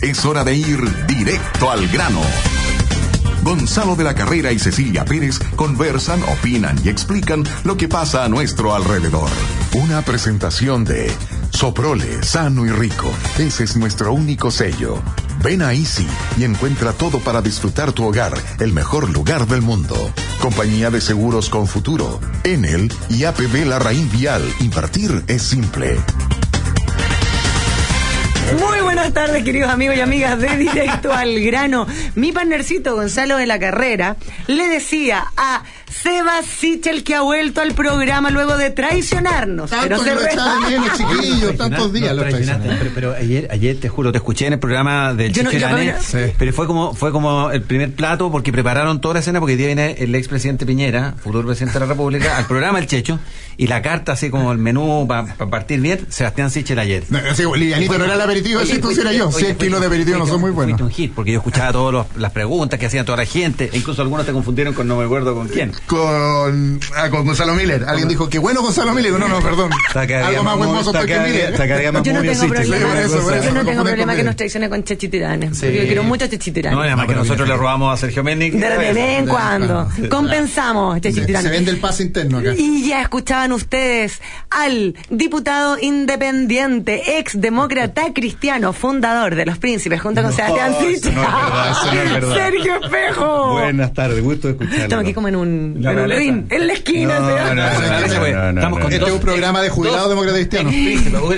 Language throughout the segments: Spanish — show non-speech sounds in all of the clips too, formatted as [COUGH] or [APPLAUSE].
Es hora de ir directo al grano. Gonzalo de la Carrera y Cecilia Pérez conversan, opinan y explican lo que pasa a nuestro alrededor. Una presentación de Soprole, sano y rico. Ese es nuestro único sello. Ven a Easy y encuentra todo para disfrutar tu hogar, el mejor lugar del mundo. Compañía de Seguros con Futuro, Enel y APB La Vial. Invertir es simple. Muy buenas tardes, queridos amigos y amigas de Directo al Grano. Mi partnercito Gonzalo de la Carrera le decía a Seba Sichel que ha vuelto al programa luego de traicionarnos. Tanto pero lo se echaban bien, los [LAUGHS] chiquillos, tantos días los traicionaste, traicionaron. pero, pero ayer, ayer te juro, te escuché en el programa no- no- Sí. pero fue como fue como el primer plato porque prepararon toda la escena porque hoy día viene el expresidente Piñera, futuro presidente de la República, al programa El Checho y la carta así como el menú para partir bien, Sebastián Sichel ayer. No, así, Livianito no era el aperitivo, Oye, ese tú era yo. oye, 100 kilos de aperitivo no son muy buenos. un hit porque yo escuchaba todas las preguntas que hacían toda la gente e incluso algunos te confundieron con no me acuerdo con quién. Con, ah, con Gonzalo Miller. Alguien dijo, qué bueno Gonzalo Miller. No, no, perdón. Algo más buen mozo estoy que Miller. Yo no tengo problema, yo no tengo problema que nos traicione con Chechi Tiranes. Sí. porque Yo quiero mucho a Chechi Tiranes. No, además No, que nosotros le robamos a Sergio Mendic. de vez en cuando. Compensamos, Chechi Se vende el pase interno acá. Y ya escuchaban ustedes al diputado independiente, ex demócrata cristiano, fundador de los príncipes, junto con Sebastián eso Sichel. no es verdad, eso no es [LAUGHS] verdad. Sergio Espejo. Buenas tardes, gusto de escucharlo. Estamos aquí como en un, La en un ring, en la esquina. No, Estamos con. Este es un programa de jubilados demócratas cristianos.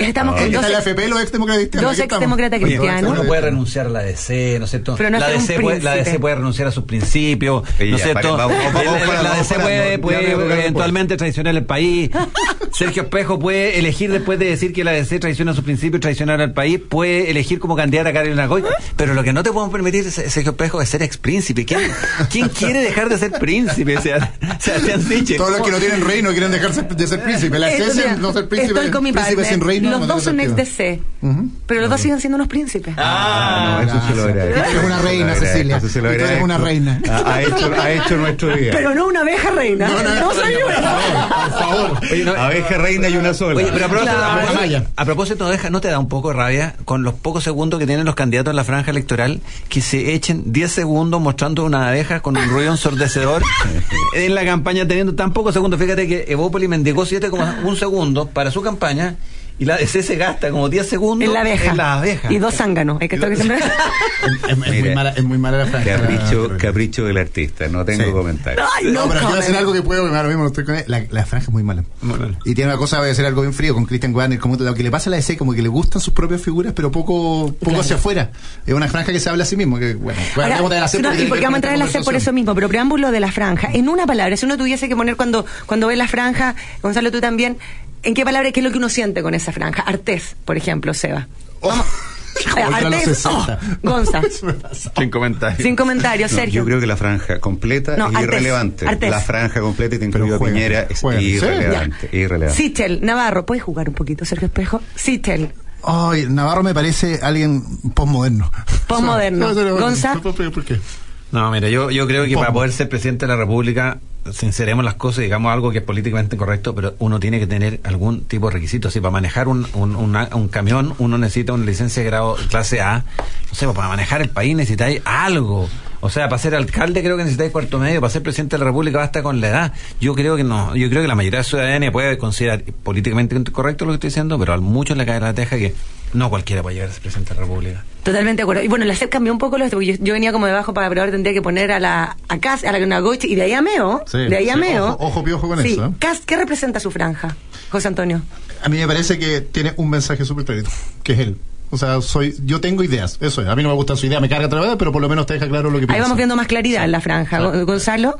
Estamos con dos, FP, los ex demócratas cristianos. dos ex demócratas cristianos. uno puede renunciar a la DC, ¿no es cierto? La, DC puede, la. DC puede renunciar a sus principios, ¿no es cierto? La- DC puede, eventualmente traicionar el país. [LAUGHS] Sergio Espejo puede elegir, después de decir que la DC traiciona sus principios, traicionar al país, puede elegir como candidata a Carolina Goy. Pero lo que no te podemos permitir, Se- Sergio Espejo, es ser ex príncipe. ¿Quién, quién quiere dejar de ser príncipe? O sea, [LAUGHS] Sebastián Sichel. Todos los que no tienen reino quieren dejarse de ser príncipe. La Eh, esencia mira, es no ser príncipe. Estoy con mi príncipe partner. sin reino. Los no dos son ex. DC. Ujú. Pero los dos siguen siendo unos príncipes. Ah, no, eso se lo agradezco. Eres una reina, Cecilia. eso se lo eres una reina. Ha, hecho, ha hecho nuestro día. Pero no una abeja reina. No, soy una. Por favor. Oye, no- Abeja reina y una sola. Oye, pero a propósito, Claro. a propósito- Amaya. a propósito, deja, ¿no te da un poco de rabia con los pocos segundos que tienen los candidatos en la franja electoral que se echen 10 segundos mostrando una abeja con un ruido ensordecedor [LAUGHS] en la campaña teniendo tan pocos segundos? Fíjate que Evópoli mendigó 7,1 segundos para su campaña y la DC se gasta como 10 segundos En la abeja. en la abeja. Y dos zánganos. Hay que estar que siempre. [LAUGHS] Es, es muy mala, es muy mala la franja. Capricho, capricho del artista, no tengo Sí. comentarios. Ay, No, no, pero quiero decir algo que puedo, ahora mismo no estoy con él. La, la franja es muy mala. Muy mala. Y tiene una cosa, voy a decir algo bien frío con Christian Warner, como lo que le pasa a la DC, como que le gustan sus propias figuras, pero poco, poco Claro. hacia afuera. Es una franja que se habla a sí mismo, que bueno, bueno, Ahora, vamos a hacer no, y porque vamos a con traer la C por eso mismo, pero preámbulo de la franja. En una palabra, si uno tuviese que poner cuando, cuando ve la franja, Gonzalo, tú también, ¿en qué palabra qué es lo que uno siente con esa franja? Artés, por ejemplo, Seba. Vamos. [LAUGHS] Artés, 60. oh, Gonza. [LAUGHS] Sin comentarios. Sin comentarios, No, Sergio. yo creo que la franja completa No, es irrelevante. Artés. La franja completa y te incluyo a juega, Piñera es juega. Sí, irrelevante. irrelevante. Sichel, Navarro, ¿puedes jugar un poquito, Sergio Espejo? Sichel. Ay, Navarro me parece alguien postmoderno. Postmoderno. [LAUGHS] No, no, no, no, Gonza. ¿Por por- por qué? No, mira, yo, yo creo que ¿Cómo? para poder ser presidente de la República, sinceremos las cosas y digamos algo que es políticamente correcto, pero uno tiene que tener algún tipo de requisito. Así, para manejar un, un, una- un camión, uno necesita una licencia de grado clase A. No sé, para manejar el país necesitáis algo. O sea, para ser alcalde creo que necesitáis cuarto medio, para ser presidente de la República basta con la edad. Yo creo que no, yo creo que la mayoría de la ciudadanía puede considerar políticamente correcto lo que estoy diciendo, pero a muchos le cae la teja que no cualquiera puede llegar a ser presidente de la República. Totalmente de acuerdo. Y bueno, la SEP cambió un poco los porque yo, yo venía como debajo para ahora tendría que poner a la a Cas, a la una Goich, y de ahí a Meo, Sí, de ahí a sí, Meo. ojo- ojo piojo con sí. eso, ¿eh? Cas, ¿qué representa su franja, José Antonio? A mí me parece que tiene un mensaje súper clarito, que es él. O sea, soy, yo tengo ideas, eso es. A mí no me gusta su idea, me carga otra vez, pero por lo menos te deja claro lo que piensa. Ahí vamos viendo más claridad en la franja. Gon- Gonzalo.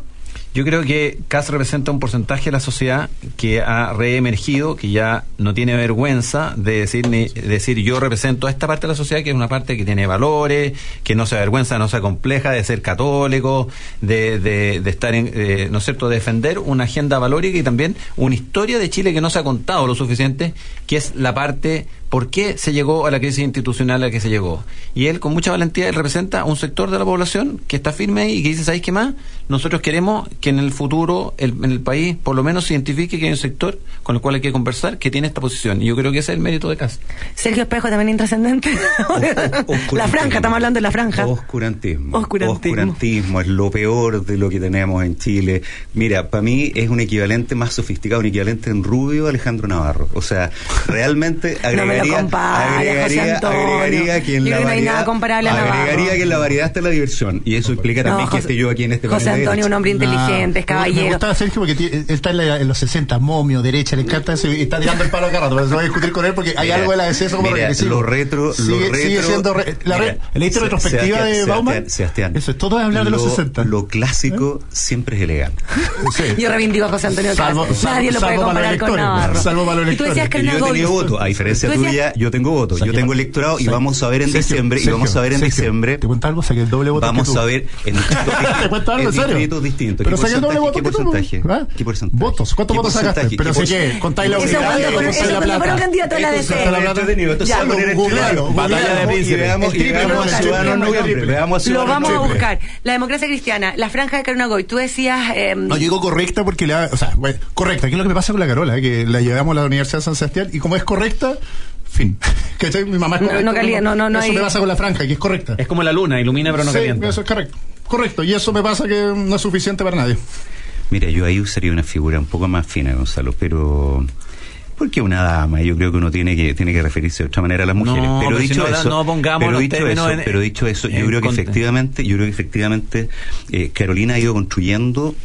Yo creo que CAS representa un porcentaje de la sociedad que ha reemergido, que ya no tiene vergüenza de decir ni de decir yo represento a esta parte de la sociedad que es una parte que tiene valores, que no se avergüenza, no se compleja de ser católico, de, de, de estar en, eh, ¿no es cierto?, de defender una agenda valórica y también una historia de Chile que no se ha contado lo suficiente, que es la parte por qué se llegó a la crisis institucional a la que se llegó. Y él, con mucha valentía, él representa un sector de la población que está firme ahí y que dice, ¿sabéis qué más? Nosotros queremos que en el futuro, el, en el país, por lo menos se identifique que hay un sector con el cual hay que conversar que tiene esta posición. Y yo creo que ese es el mérito de Casa. Sergio Espejo también intrascendente. [LAUGHS] la franja, estamos hablando de la franja. Oscurantismo. Oscurantismo. Oscurantismo es lo peor de lo que tenemos en Chile. Mira, para mí es un equivalente más sofisticado, un equivalente en rubio a Alejandro Navarro. O sea, realmente [LAUGHS] No lo agregaría, agregaría, Antonio. agregaría que en Yo la creo que no hay variedad, nada comparable a Navarro. agregaría que en la variedad está la diversión. Y eso explica No, también que esté yo aquí en este José Antonio, un hombre inteligente, es Me- Me caballero. gustaba Sergio porque está en, la- en los 60, momio, derecha, le encanta eso y está tirando el palo cada rato. Pero se va a discutir con él porque hay Mira, algo de la deceso como mira, regresivo. lo retro- lo sigue, sigue retro- siendo. re- la mira, re- ¿Leíste Se- retrospectiva de Bauman? Sebastián, Eso es todo es hablar de los lo- 60. Lo clásico siempre es elegante. [LAUGHS] Sí. Yo reivindico a José Antonio Salvo- Nadie lo puede comparar los con Navarro. salvo para los y tú decías que Y era yo he una tenido Gold. voto, a diferencia decías- tuya, yo tengo voto, yo tengo electorado y vamos a ver en Sergio, diciembre, y Sergio, vamos a ver en Sergio, diciembre, Te cuento algo, saqué el doble voto vamos que tú. a ver en [LAUGHS] distritos Te cuento algo, en en serio. distritos distintos. Pero ¿Qué saqué el doble voto ¿Qué que porcentaje? ¿Qué porcentaje? Votos, ¿cuántos ¿Qué votos sacaste? porcentaje? Pero ¿Qué sé qué, por- contáis la y plata. fueron candidatos a la DC. Batalla de príncipes. Y Lo vamos a buscar. La democracia cristiana, la franja de Carolina Goy. Tú decías. eh, No, yo digo correcta porque la, o sea, correcta, que es lo que me pasa con la Carola, que la llevamos a la Universidad de San Sebastián y como es correcta, fin. [LAUGHS] ¿Cachai? Mi mamá es No, correcta. no calienta, no, no, no Eso hay- me pasa con la franja, que es correcta. Es como la luna, ilumina pero no sí, calienta. eso es correcto. Correcto, y eso me pasa que no es suficiente para nadie. Mira, yo ahí usaría una figura un poco más fina, Gonzalo, pero porque una dama, yo creo que uno tiene que tiene que referirse de otra manera a las mujeres. No, pero pero dicho si no eso, no pongamos pero dicho eso, en- pero dicho eso, yo creo que conte. efectivamente, yo creo que efectivamente eh, Carolina ha ido construyendo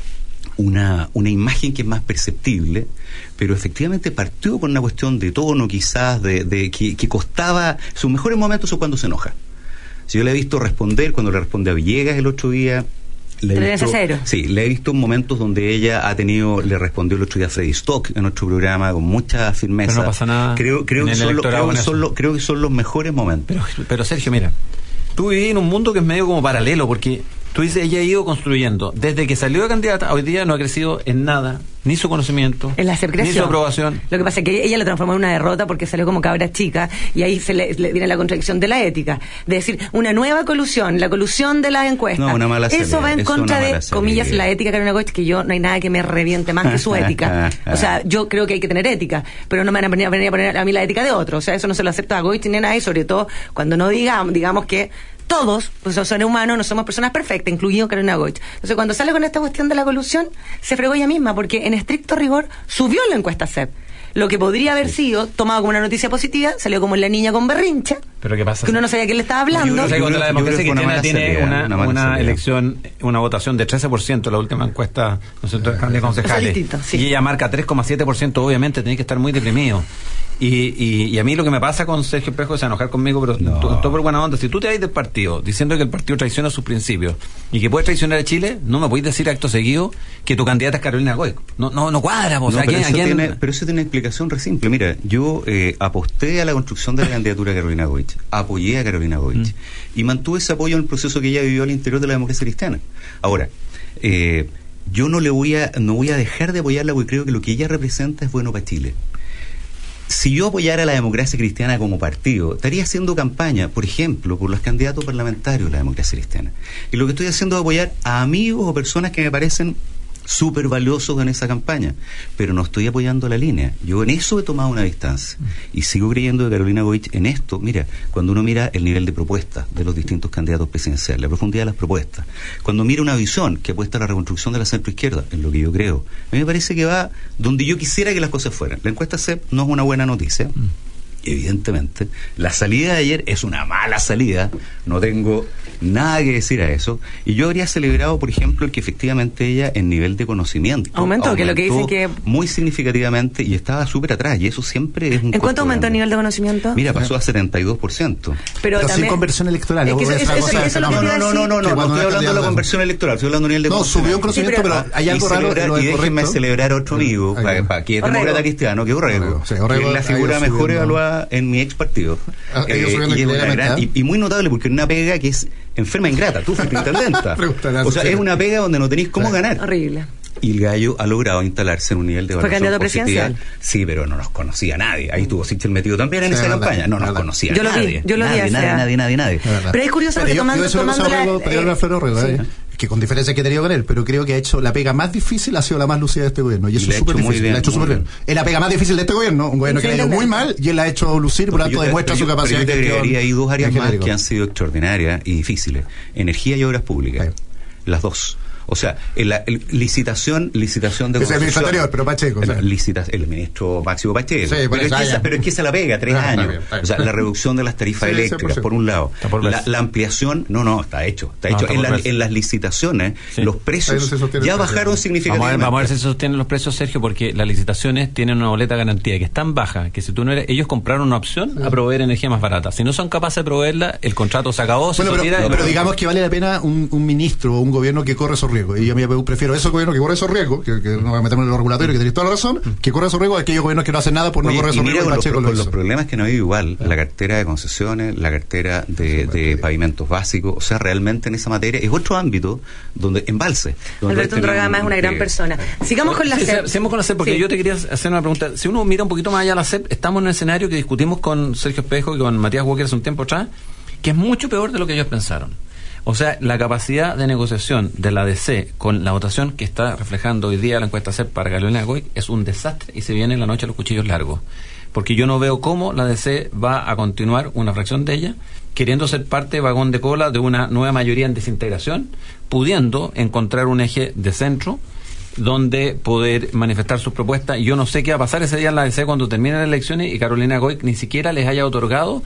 una, una imagen que es más perceptible, pero efectivamente partió con una cuestión de tono, quizás, de, de que, que costaba, sus mejores momentos son cuando se enoja. Si yo le he visto responder, cuando le responde a Villegas el otro día, le he Tres a visto, cero. sí, le he visto momentos donde ella ha tenido, le respondió el otro día a Freddy Stock en nuestro programa con mucha firmeza. Pero no pasa nada Creo, que el son, los- creo, que son los, creo que son los mejores momentos. Pero, pero Sergio, mira, tú vivís en un mundo que es medio como paralelo, porque tú dices, ella ha ido construyendo. Desde que salió de candidata, hoy día no ha crecido en nada, ni su conocimiento, En la ni su aprobación. Lo que pasa es que ella lo transformó en una derrota porque salió como cabra chica y ahí se le, le viene la contradicción de la ética. De decir, una nueva colusión, la colusión de las encuestas. No, una mala Eso va en contra de, comillas, la ética Carolina Goich, que yo no hay nada que me reviente más que su [LAUGHS] ética. O sea, yo creo que hay que tener ética, pero no me van a venir a, venir a poner a mí la ética de otro. O sea, eso no se lo acepta a Goich ni a nadie, sobre todo cuando no digamos, digamos que todos, pues son seres humanos, no somos personas perfectas, incluido Carolina Goich. Entonces, cuando sale con esta cuestión de la colusión, se fregó ella misma, porque en estricto rigor subió la encuesta CEP. Lo que podría haber sido tomado como una noticia positiva, salió como en la niña con berrincha, Pero ¿qué pasa? que uno no sabía quién le estaba Yo hablando. creo O sea, Yo cuando la yo democracia que una tiene salida, una, elección, una votación de 13%, la última encuesta ¿no cierto? de concejales, sí. y ella marca 3,7%, obviamente tenés que estar muy deprimido. Y, y, y a mí lo que me pasa con Sergio Espejo es enojar conmigo, pero No. to- todo por buena onda. Si tú te vas del partido diciendo que el partido traiciona sus principios y que puedes traicionar a Chile, no me podéis decir acto seguido que tu candidata es Carolina Goy. No, no, no cuadra, o No, sea, pero, ¿a eso tiene, pero eso tiene una explicación re simple. Mira, yo eh, aposté a la construcción de la candidatura de Carolina Goich, apoyé a Carolina Goich Mm. y mantuve ese apoyo en el proceso que ella vivió al interior de la democracia cristiana. Ahora, eh, yo no le voy a no voy a dejar de apoyarla porque creo que lo que ella representa es bueno para Chile. Si yo apoyara la democracia cristiana como partido, estaría haciendo campaña, por ejemplo, por los candidatos parlamentarios de la democracia cristiana. Y lo que estoy haciendo es apoyar a amigos o personas que me parecen súper valiosos en esa campaña, pero no estoy apoyando la línea. Yo en eso he tomado una distancia y sigo creyendo que Carolina Goich en esto, mira, cuando uno mira el nivel de propuestas de los distintos candidatos presidenciales, la profundidad de las propuestas, cuando mira una visión que apuesta a la reconstrucción de la centroizquierda, en lo que yo creo, a mí me parece que va donde yo quisiera que las cosas fueran. La encuesta CEP no es una buena noticia. Evidentemente, la salida de ayer es una mala salida, no tengo nada que decir a eso. Y yo habría celebrado, por ejemplo, el que efectivamente ella en nivel de conocimiento Aumentó, que lo que aumentó dice que- muy significativamente y estaba súper atrás. Y eso siempre es un. ¿En cuánto aumentó el grande. nivel de conocimiento? Mira, pasó a 72%. pero, Pero sin también, conversión electoral, Es que eso, es eso- eso- cosa, No, no, a no, no, no, no, no cuando estoy hablando de la conversión electoral, estoy hablando de nivel de No, conocimiento. subió un conocimiento, Sí, pero- pero hay y, algo raro celebrar- y déjenme correcto. celebrar a otro amigo, Ahí para, va. que es Orrego. demócrata cristiano, que es Orrego, sí, Orrego es la figura mejor evaluada en mi ex partido. Eh, y, ¿eh? y- y muy notable porque es una pega que es enferma ingrata, tú fuiste intendenta. [LAUGHS] O sea, es una pega donde no tenéis cómo Claro. ganar. Horrible. Y el gallo ha logrado instalarse en un nivel de Fue evaluación candidato positiva. presidencial. Sí, pero no nos conocía nadie. Ahí estuvo Sichel metido también en Sí, esa verdad, campaña. No nos verdad. conocía Yo lo vi, nadie. yo lo vi nadie, hace- nadie, nadie, nadie, nadie. Pero es curioso Pero porque yo- tomando, tomando la- Rodrigo- Que con diferencia que he tenido con él, pero creo que ha hecho la pega más difícil, ha sido la más lucida de este gobierno. Y eso es ha súper hecho muy difícil. bien, la ha hecho súper bien. bien. Es la pega más difícil de este gobierno, un gobierno que le ha ido muy mal y él la ha hecho lucir, por lo tanto demuestra su capacidad de gestión ahí dos áreas más que han sido extraordinarias y difíciles. Energía y obras públicas. Las dos. O sea, en la el- licitación, licitación de es el ministro anterior, pero Pacheco, licita- el ministro Máximo Pacheco. Sí, pero, es que esa, ya. pero es que se la pega, tres Ah, está años. bien, está bien. O sea, la reducción de las tarifas Sí, eléctricas, 100%. por un lado. Por La, ampliación, no, no, está hecho. Está No, hecho. está en, la- en las licitaciones, Sí. los precios ya el bajaron Vamos a, ver, significativamente. vamos a ver si se sostienen los precios, Sergio, porque las licitaciones tienen una boleta garantía que es tan baja que si tú no eres, ellos compraron una opción a proveer energía más barata. Si no son capaces de proveerla, el contrato se acabó. se pero, digamos que vale la pena un, un ministro o un gobierno que corre esos riesgos. Y yo a mí prefiero esos gobiernos que corren esos riesgos, que, que no voy a meterme en lo regulatorio, que tenéis toda la razón, que corre esos riesgos a aquellos gobiernos que no hacen nada por no correr esos riesgos. con los, con los hizo. problemas que no ha habido igual, la cartera de concesiones, la cartera de, de pavimentos básicos, o sea, realmente en esa materia es otro ámbito donde embalse. donde Alberto Androga además es una gran persona. Sigamos con la sí, Sigamos con la CEP, porque Sí. yo te quería hacer una pregunta. Si uno mira un poquito más allá la CEP, estamos en un escenario que discutimos con Sergio Espejo y con Matías Walker hace un tiempo atrás, que es mucho peor de lo que ellos pensaron. O sea, la capacidad de negociación de la DC con la votación que está reflejando hoy día la encuesta CEP para Carolina Goy es un desastre y se viene la noche los cuchillos largos. Porque yo no veo cómo la DC va a continuar una fracción de ella queriendo ser parte vagón de cola de una nueva mayoría en desintegración, pudiendo encontrar un eje de centro donde poder manifestar sus propuestas. Yo no sé qué va a pasar ese día en la DC cuando terminen las elecciones y Carolina Goy ni siquiera les haya otorgado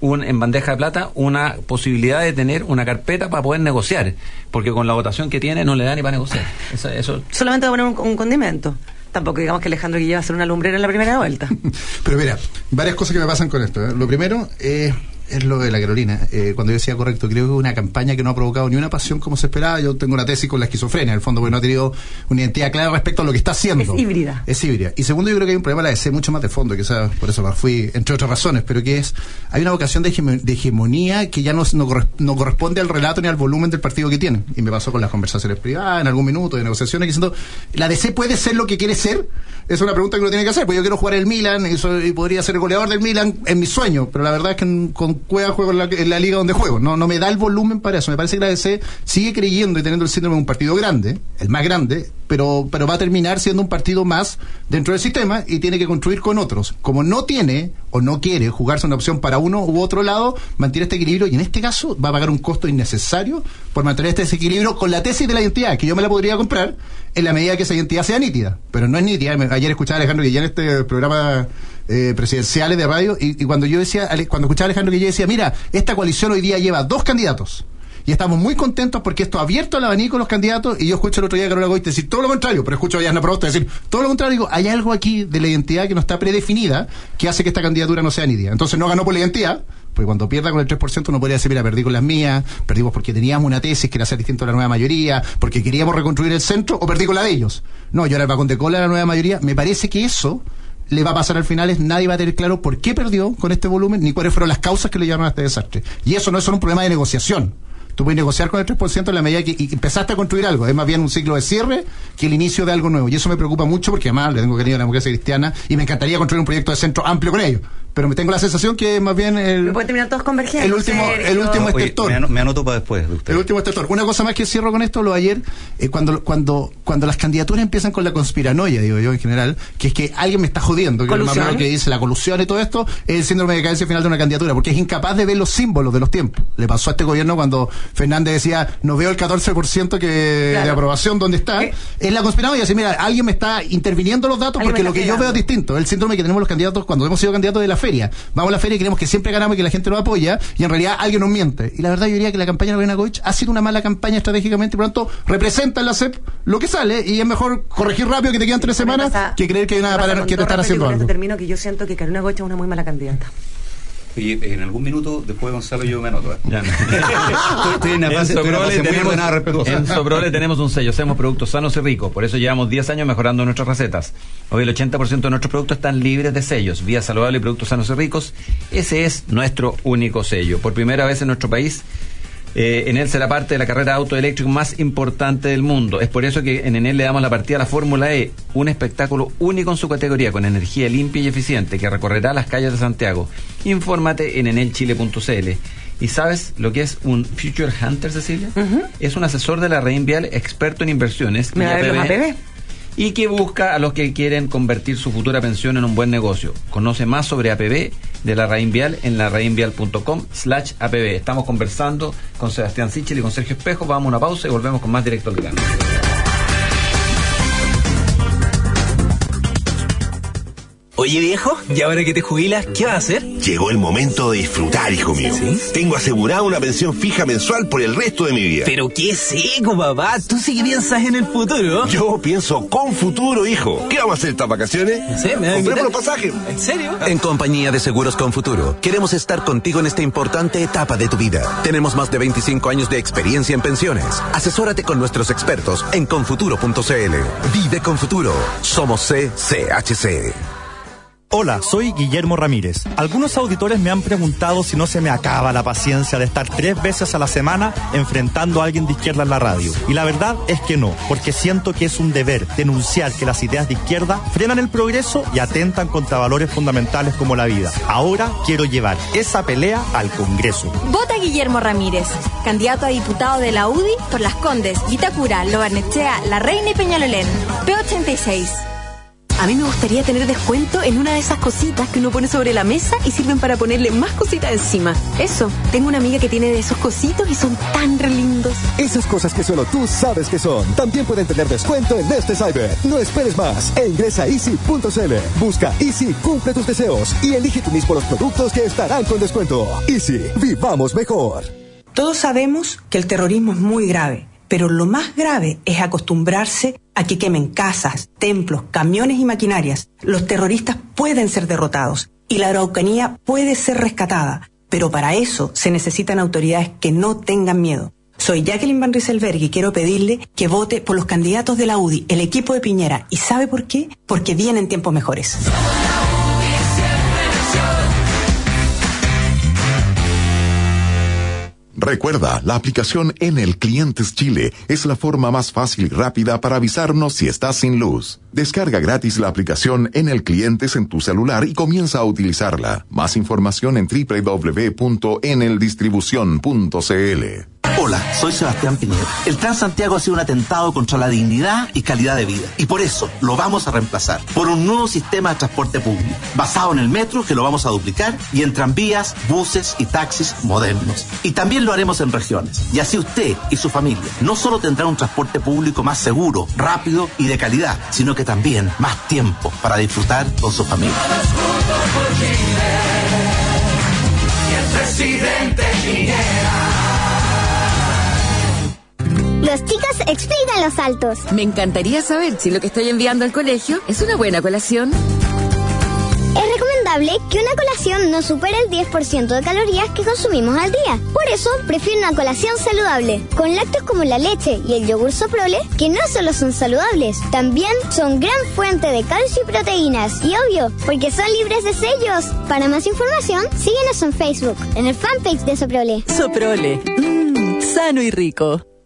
un, en bandeja de plata una posibilidad de tener una carpeta para poder negociar, porque con la votación que tiene no le da ni para negociar. Eso, eso Solamente va a poner un, un condimento. Tampoco digamos que Alejandro Guille va a hacer una lumbrera en la primera vuelta. [LAUGHS] Pero mira, varias cosas que me pasan con esto. ¿eh? Lo primero eh, es lo de la Carolina. Eh, cuando yo decía correcto, creo que es una campaña que no ha provocado ni una pasión como se esperaba. Yo tengo una tesis con la esquizofrenia, en el fondo, porque no ha tenido una identidad clara respecto a lo que está haciendo. Es híbrida. Es híbrida. Y segundo, yo creo que hay un problema la DC mucho más de fondo, quizás por eso fui, entre otras razones, pero que es, hay una vocación de, hegemo- de hegemonía que ya no, no, no corresponde al relato ni al volumen del partido que tienen. Y me pasó con las conversaciones privadas, en algún minuto, de negociaciones, diciendo, ¿la DC puede ser lo que quiere ser? Es una pregunta que uno tiene que hacer, pues yo quiero jugar el Milan y, soy- y podría ser el goleador del Milan en mi sueño, pero la verdad es que en- con Cueva juego en la, en la liga donde juego. No, no me da el volumen para eso. Me parece que la DC sigue creyendo y teniendo el síndrome de un partido grande, el más grande, pero, pero va a terminar siendo un partido más dentro del sistema y tiene que construir con otros. Como no tiene o no quiere jugarse una opción para uno u otro lado, mantiene este equilibrio y en este caso va a pagar un costo innecesario por mantener este desequilibrio con la tesis de la identidad, que yo me la podría comprar en la medida que esa identidad sea nítida, pero no es nítida. Ayer escuchaba a Alejandro Guillén este programa eh, presidenciales de radio y, cuando yo decía, cuando escuchaba a Alejandro Guillén decía, mira, esta coalición hoy día lleva dos candidatos. Y estamos muy contentos porque esto ha abierto el abanico a los candidatos y yo escucho el otro día a Carola Goite decir todo lo contrario, pero escucho a Yasna Proboste decir todo lo contrario. Digo, hay algo aquí de la identidad que no está predefinida que hace que esta candidatura no sea nítida. Entonces no ganó por la identidad, porque cuando pierda con el 3% uno podría decir, mira, perdí con las mías, perdimos porque teníamos una tesis que era ser distinto a la nueva mayoría, porque queríamos reconstruir el centro, o perdí con la de ellos. No, yo era el vagón de cola a la nueva mayoría. Me parece que eso le va a pasar al final es nadie va a tener claro por qué perdió con este volumen ni cuáles fueron las causas que le llevaron a este desastre. Y eso no es solo un problema de negociación. Tú puedes negociar con el 3% en la medida que empezaste a construir algo. Es más bien un ciclo de cierre que el inicio de algo nuevo. Y eso me preocupa mucho porque además le tengo cariño a la democracia cristiana y me encantaría construir un proyecto de centro amplio con ellos. Pero me tengo la sensación que más bien el, pueden terminar todos convergiendo. el último, Sergio. el último Oye, extractor. me, ano- me anoto para después de usted. El último extractor. Una cosa más que cierro con esto, lo de ayer, eh, cuando, cuando, cuando las candidaturas empiezan con la conspiranoia, digo yo en general, que es que alguien me está jodiendo, que es lo más malo que dice la colusión y todo esto, es el síndrome de decadencia final de una candidatura, porque es incapaz de ver los símbolos de los tiempos. Le pasó a este gobierno cuando Fernández decía, no veo el 14% que, Claro. de aprobación donde está. Eh. Es la conspiranoia, dice, mira, alguien me está interviniendo los datos porque lo que yo veo es distinto. El síndrome que tenemos los candidatos cuando hemos sido candidatos de la feria. Vamos a la feria y creemos que siempre ganamos y que la gente nos apoya y en realidad alguien nos miente. Y la verdad yo diría que la campaña de Lorena Goich ha sido una mala campaña estratégicamente y por lo tanto representa en la CEP lo que sale y es mejor corregir rápido que te quedan tres semanas pasa- que creer que hay una para que te están haciendo algo. termino que yo siento que Carolina Gocha es una muy mala candidata. Oye, en algún minuto, después Gonzalo, yo me anoto. ¿eh? Ya. [LAUGHS] estoy en una En fase, estoy en una Soprole fase muy tenemos, ordenada, respetuosa. en Soprole tenemos un sello, hacemos productos sanos y ricos, por eso llevamos 10 años mejorando nuestras recetas. Hoy el 80% de nuestros productos están libres de sellos, vía saludable y productos sanos y ricos. Ese es nuestro único sello. Por primera vez en nuestro país Eh, Enel será parte de la carrera de auto eléctrico más importante del mundo. Es por eso que en Enel le damos la partida a la Fórmula E, un espectáculo único en su categoría, con energía limpia y eficiente que recorrerá las calles de Santiago. Infórmate en enelchile.cl. ¿Y sabes lo que es un Future Hunter, Cecilia? Es un asesor de la red Vial experto en inversiones. ¿Me va a ver los APB? Y que busca a los que quieren convertir su futura pensión en un buen negocio. Conoce más sobre APB de la Raín Vial en la slash APB. Estamos conversando con Sebastián Sichel y con Sergio Espejo. Vamos a una pausa y volvemos con más directo al grano. Oye viejo, ¿y ahora que te jubilas, qué vas a hacer? Llegó el momento de disfrutar, hijo mío. Tengo asegurada una pensión fija mensual por el resto de mi vida. Pero qué seco, papá. Tú sí que piensas en el futuro. Yo pienso con futuro, hijo. ¿Qué vamos a hacer estas vacaciones? No sé, me Compremos los pasajes. ¿En serio? En compañía de Seguros con Futuro, queremos estar contigo en esta importante etapa de tu vida. Tenemos más de 25 años de experiencia en pensiones. Asesórate con nuestros expertos en confuturo.cl. Vive con Futuro. Somos CCHC. Hola, soy Guillermo Ramírez. Algunos auditores me han preguntado si no se me acaba la paciencia de estar tres veces a la semana enfrentando a alguien de izquierda en la radio. Y la verdad es que no, porque siento que es un deber denunciar que las ideas de izquierda frenan el progreso y atentan contra valores fundamentales como la vida. Ahora quiero llevar esa pelea al Congreso. Vota Guillermo Ramírez, candidato a diputado de la UDI por Las Condes, Vitacura, Lobarnechea, La Reina y Peñalolén. P86. A mí me gustaría tener descuento en una de esas cositas que uno pone sobre la mesa y sirven para ponerle más cositas encima. Eso, tengo una amiga que tiene de esos cositos y son tan re lindos. Esas cosas que solo tú sabes que son. También pueden tener descuento en este cyber. No esperes más e ingresa a easy.cl. Busca Easy, cumple tus deseos y elige tú mismo los productos que estarán con descuento. Easy, vivamos mejor. Todos sabemos que el terrorismo es muy grave pero lo más grave es acostumbrarse a que quemen casas, templos, camiones y maquinarias. Los terroristas pueden ser derrotados y la Araucanía puede ser rescatada, pero para eso se necesitan autoridades que no tengan miedo. Soy Jacqueline Van Rieselberg y quiero pedirle que vote por los candidatos de la UDI, el equipo de Piñera. ¿Y sabe por qué? Porque vienen tiempos mejores. Recuerda, la aplicación en el Clientes Chile es la forma más fácil y rápida para avisarnos si estás sin luz. Descarga gratis la aplicación en el Clientes en tu celular y comienza a utilizarla. Más información en www.eneldistribución.cl. Hola, soy Sebastián Piñera. El Transantiago ha sido un atentado contra la dignidad y calidad de vida. Y por eso lo vamos a reemplazar por un nuevo sistema de transporte público, basado en el metro, que lo vamos a duplicar, y en tranvías, buses y taxis modernos. Y también lo haremos en regiones. Y así usted y su familia no solo tendrán un transporte público más seguro, rápido y de calidad, sino que también más tiempo para disfrutar con su familia. el presidente Los chicos explican los saltos. Me encantaría saber si lo que estoy enviando al colegio es una buena colación. Es recomendable que una colación no supere el 10% de calorías que consumimos al día. Por eso, prefiero una colación saludable, con lácteos como la leche y el yogur soprole, que no solo son saludables, también son gran fuente de calcio y proteínas. Y obvio, porque son libres de sellos. Para más información, síguenos en Facebook, en el fanpage de Soprole. Soprole, mmm, sano y rico.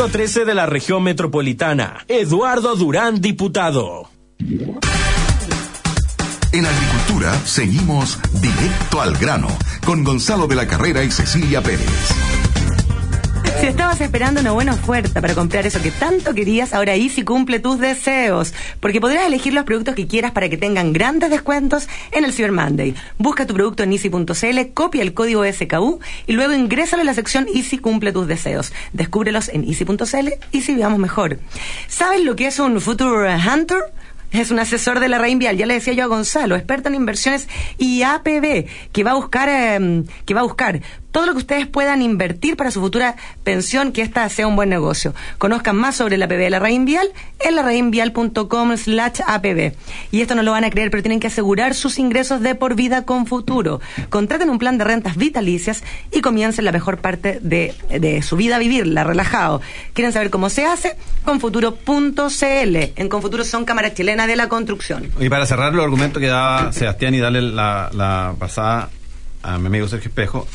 113 de la región metropolitana. Eduardo Durán, diputado. En Agricultura seguimos directo al grano con Gonzalo de la Carrera y Cecilia Pérez. Si estabas esperando una buena oferta para comprar eso que tanto querías, ahora Easy cumple tus deseos, porque podrás elegir los productos que quieras para que tengan grandes descuentos en el Cyber Monday. Busca tu producto en easy.cl, copia el código SKU y luego ingrésalo en la sección Easy cumple tus deseos. Descúbrelos en easy.cl y si vivamos mejor. ¿Sabes lo que es un Future Hunter? Es un asesor de la Rain Vial, ya le decía yo a Gonzalo, experto en inversiones y APB, que va a buscar, eh, que va a buscar todo lo que ustedes puedan invertir para su futura pensión, que esta sea un buen negocio. Conozcan más sobre la APB de la Raín Vial en larraínvial.com slash APB. Y esto no lo van a creer, pero tienen que asegurar sus ingresos de por vida con futuro. Contraten un plan de rentas vitalicias y comiencen la mejor parte de, de su vida a vivirla, relajado. ¿Quieren saber cómo se hace? Confuturo.cl. En Confuturo son cámaras chilenas de la construcción. Y para cerrar los argumentos que daba Sebastián y darle la, la pasada a mi amigo Sergio Espejo,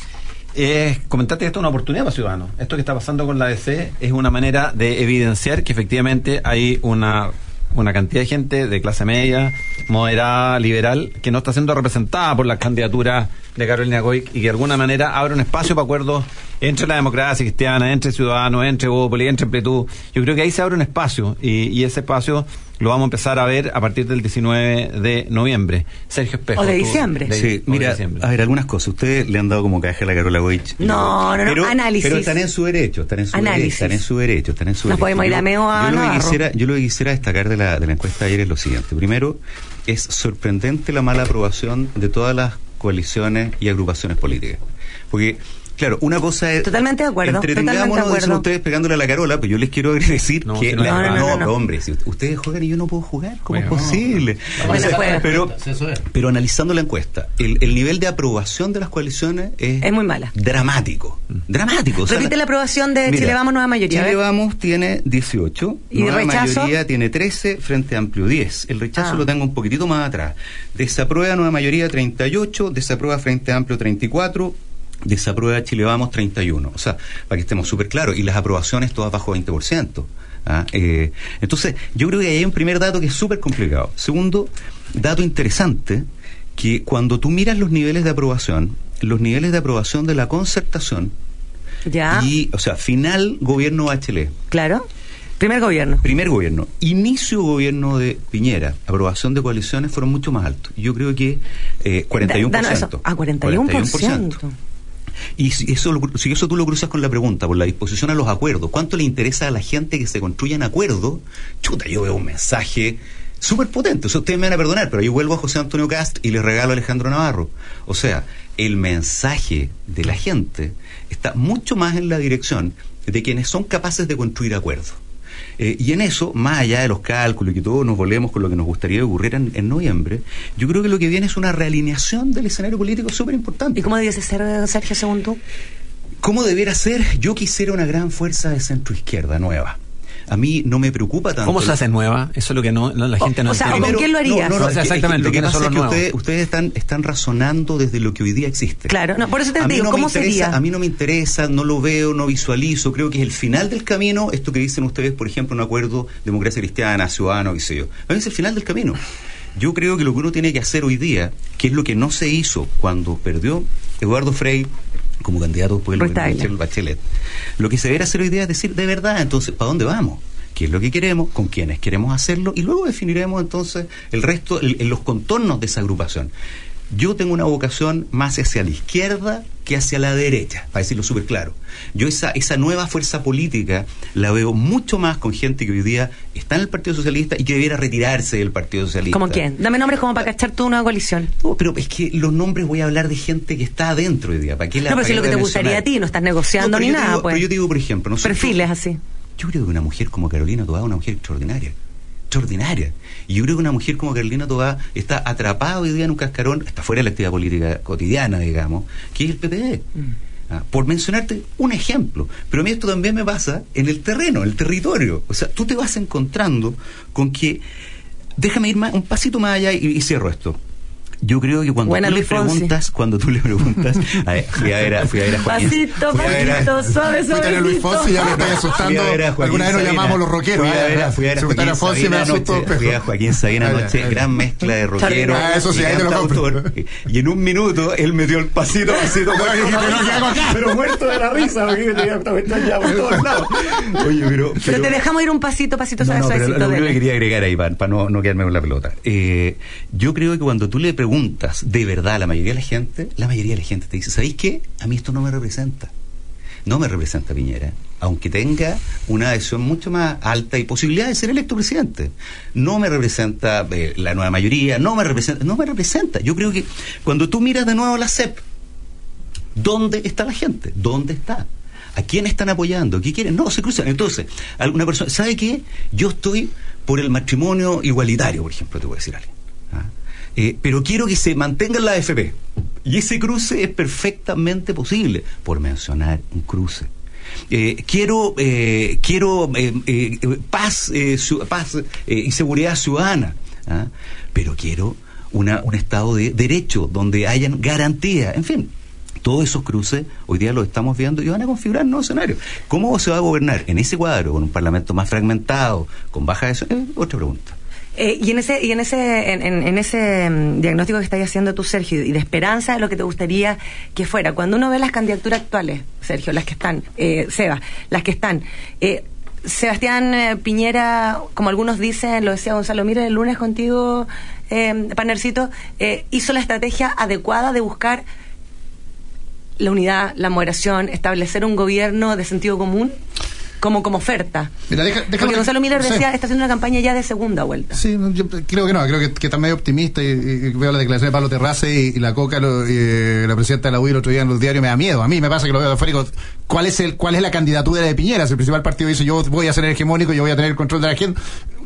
es comentarte que esto es una oportunidad para ciudadanos. Esto que está pasando con la DC es una manera de evidenciar que efectivamente hay una, una cantidad de gente de clase media, moderada, liberal, que no está siendo representada por las candidaturas de Carolina Goy y que de alguna manera abre un espacio para acuerdos entre la democracia cristiana, entre ciudadanos, entre Bópoli, entre Amplitud. Yo creo que ahí se abre un espacio y, y ese espacio lo vamos a empezar a ver a partir del 19 de noviembre. Sergio Espejo. O de tú- diciembre. de- Sí, de mira, diciembre. a ver, algunas cosas. Ustedes le han dado como caja a la Carola Goich. No, no, no, pero, análisis. Pero están en su derecho, están en su derecho, Análisis. están en su derecho, están en su Nos derecho. podemos ir a Meo a yo lo, que quisiera, yo lo que quisiera destacar de la, de la encuesta de ayer es lo siguiente. Primero, es sorprendente la mala aprobación de todas las coaliciones y agrupaciones políticas. Porque, claro, una cosa es... Totalmente de acuerdo, Entretengámonos, de acuerdo. ustedes pegándole a la Carola, pero yo les quiero [LAUGHS] decir No, que... si no la- No, no, no, no. hombre, si ustedes juegan y yo no puedo jugar, ¿cómo Bueno, es posible? Bueno, O sea, pues. pero, pero analizando la encuesta, el, el nivel de aprobación de las coaliciones es, Es muy mala. dramático. Dramático. o sea, Repite la aprobación de mira, Chile Vamos Nueva Mayoría. Chile. Vamos tiene 18, ¿Y Nueva rechazo? Mayoría tiene 13, Frente Amplio 10. El rechazo Ah. lo tengo un poquitito más atrás. Desaprueba Nueva Mayoría 38, desaprueba Frente Amplio 34, desaprueba Chile Vamos 31. O sea, para que estemos súper claros, y las aprobaciones todas bajo 20%. ¿ah? Eh, entonces, yo creo que ahí hay un primer dato que es súper complicado. Segundo, dato interesante, que cuando tú miras los niveles de aprobación, los niveles de aprobación de la concertación, Ya, y, o sea, final gobierno Bachelet, claro. Primer gobierno. primer gobierno, inicio gobierno de Piñera, aprobación de coaliciones fueron mucho más altos. Yo creo que eh, 41%. Da- danos eso. Ah, 41%. Y si eso, si eso tú lo cruzas con la pregunta, por la disposición a los acuerdos, ¿cuánto le interesa a la gente que se construyan acuerdos? Chuta, yo veo un mensaje súper potente. O ustedes me van a perdonar, pero yo vuelvo a José Antonio Cast y le regalo a Alejandro Navarro. O sea, el mensaje de la gente está mucho más en la dirección de quienes son capaces de construir acuerdos. Eh, y en eso, más allá de los cálculos y que todos nos volvemos con lo que nos gustaría que ocurriera en, en noviembre, yo creo que lo que viene es una realineación del escenario político súper importante. ¿Y cómo debiese ser, Sergio, según tú? ¿Cómo debiera ser? Yo quisiera una gran fuerza de centro izquierda nueva. A mí no me preocupa tanto. ¿Cómo se hace nueva? Eso es lo que no, no- la gente no o sea. ¿con quién lo harías? No, no, O sea, es que- exactamente, Lo que ¿quiénes pasa es que ustedes, ustedes están, están razonando desde lo que hoy día existe. Claro, no, por eso te a digo, no ¿cómo me interesa, sería? A mí no me interesa, no lo veo, no visualizo. Creo que es el final del camino, esto que dicen ustedes, por ejemplo, un acuerdo democracia cristiana, ciudadano, qué sé yo. A mí es el final del camino. Yo creo que lo que uno tiene que hacer hoy día, que es lo que no se hizo cuando perdió Eduardo Frei como candidato por el de Tagle. Bachelet, lo que se debería hacer hoy día es decir, de verdad, entonces, ¿para dónde vamos? ¿Qué es lo que queremos? ¿Con quiénes queremos hacerlo? Y luego definiremos entonces el resto, el- los contornos de esa agrupación. Yo tengo una vocación más hacia la izquierda que hacia la derecha, para decirlo súper claro. Yo esa, esa nueva fuerza política la veo mucho más con gente que hoy día está en el Partido Socialista y que debiera retirarse del Partido Socialista. ¿Cómo quién? Dame nombres como para cachar tú una coalición. No, pero es que los nombres voy a hablar de gente que está adentro hoy día. ¿Para qué la- No, pero para si qué lo que te gustaría a ti, no estás negociando No, ni nada, digo- pues. Pero yo te digo, por ejemplo, nosotros- Perfiles así. yo creo que una mujer como Carolina Tobá es una mujer extraordinaria. Extraordinaria. Y yo creo que una mujer como Carolina Tobá está atrapada hoy día en un cascarón, está fuera de la actividad política cotidiana, digamos, que es el PPD. Ah, por mencionarte un ejemplo. Pero a mí esto también me pasa en el terreno, en el territorio. O sea, tú te vas encontrando con que. Déjame ir más- un pasito más allá y, y cierro esto. Yo creo que cuando Buena, tú le preguntas, cuando tú le preguntas, a ver, fui a ver a, fui a, ver a Joaquín. Pasito, fui a ver a- pasito, suave, Luis. Fonsi ya me está asustando. Alguna vez nos llamamos los rockeros. Fui a ver a, fui a ver a Secretario Joaquín Sabina anoche. Fui a Joaquín Sabina anoche. gran mezcla de rockero. Ah, eso sí, y ahí te lo. [LAUGHS] Y en un minuto él me dio el pasito, pasito. Pero muerto de la risa. porque tenía ya por todos lados. Oye, pero. Pero te dejamos ir un pasito, pasito, No, suave, suavecito. lo que quería agregar ahí, para, no, no quedarme con la pelota. Eh, yo creo que cuando tú le preguntas de verdad a la mayoría de la gente, la mayoría de la gente te dice, ¿sabéis qué? A mí esto no me representa. No me representa Piñera, aunque tenga una adhesión mucho más alta y posibilidad de ser electo presidente. No me representa eh, la nueva mayoría, no me representa, no me representa. Yo creo que cuando tú miras de nuevo la CEP, ¿Dónde está la gente? ¿Dónde está? ¿A quién están apoyando? ¿Qué quieren? No, se cruzan. Entonces, alguna persona, ¿sabe qué? Yo estoy por el matrimonio igualitario, por ejemplo, te voy a decir a alguien. Eh, pero quiero que se mantenga la AFP. Y ese cruce es perfectamente posible, por mencionar un cruce. Eh, quiero eh, quiero eh, eh, paz, eh, ciu- paz eh, y seguridad ciudadana, ¿ah? pero quiero una, un Estado de derecho donde hayan garantía, en fin. Todos esos cruces hoy día los estamos viendo y van a configurar nuevos escenarios. ¿Cómo se va a gobernar en ese cuadro, con un parlamento más fragmentado, con baja de... Eh, otra pregunta. Eh, y en ese, y en ese, en, en- ese mm, diagnóstico que estás haciendo tú, Sergio, y de esperanza de lo que te gustaría que fuera, cuando uno ve las candidaturas actuales, Sergio, las que están, eh, Seba, las que están, eh, Sebastián eh, Piñera, como algunos dicen, lo decía Gonzalo, mire, el lunes contigo, eh, Panercito, eh, hizo la estrategia adecuada de buscar la unidad, la moderación, establecer un gobierno de sentido común como, como oferta. Mira, deja- déjame- Porque Gonzalo Miller sí. decía, está haciendo una campaña ya de segunda vuelta. Sí, yo creo que no, creo que, que está medio optimista y, y veo la declaración de Pablo Terrace y, y la Coca, lo- y, eh, la presidenta de la UDI el otro día en los diarios, me da miedo. A mí me pasa que lo veo de afuera ¿cuál es, el, ¿cuál es la candidatura de Piñera? Si el principal partido dice yo voy a ser el hegemónico, yo voy a tener el control de la gente,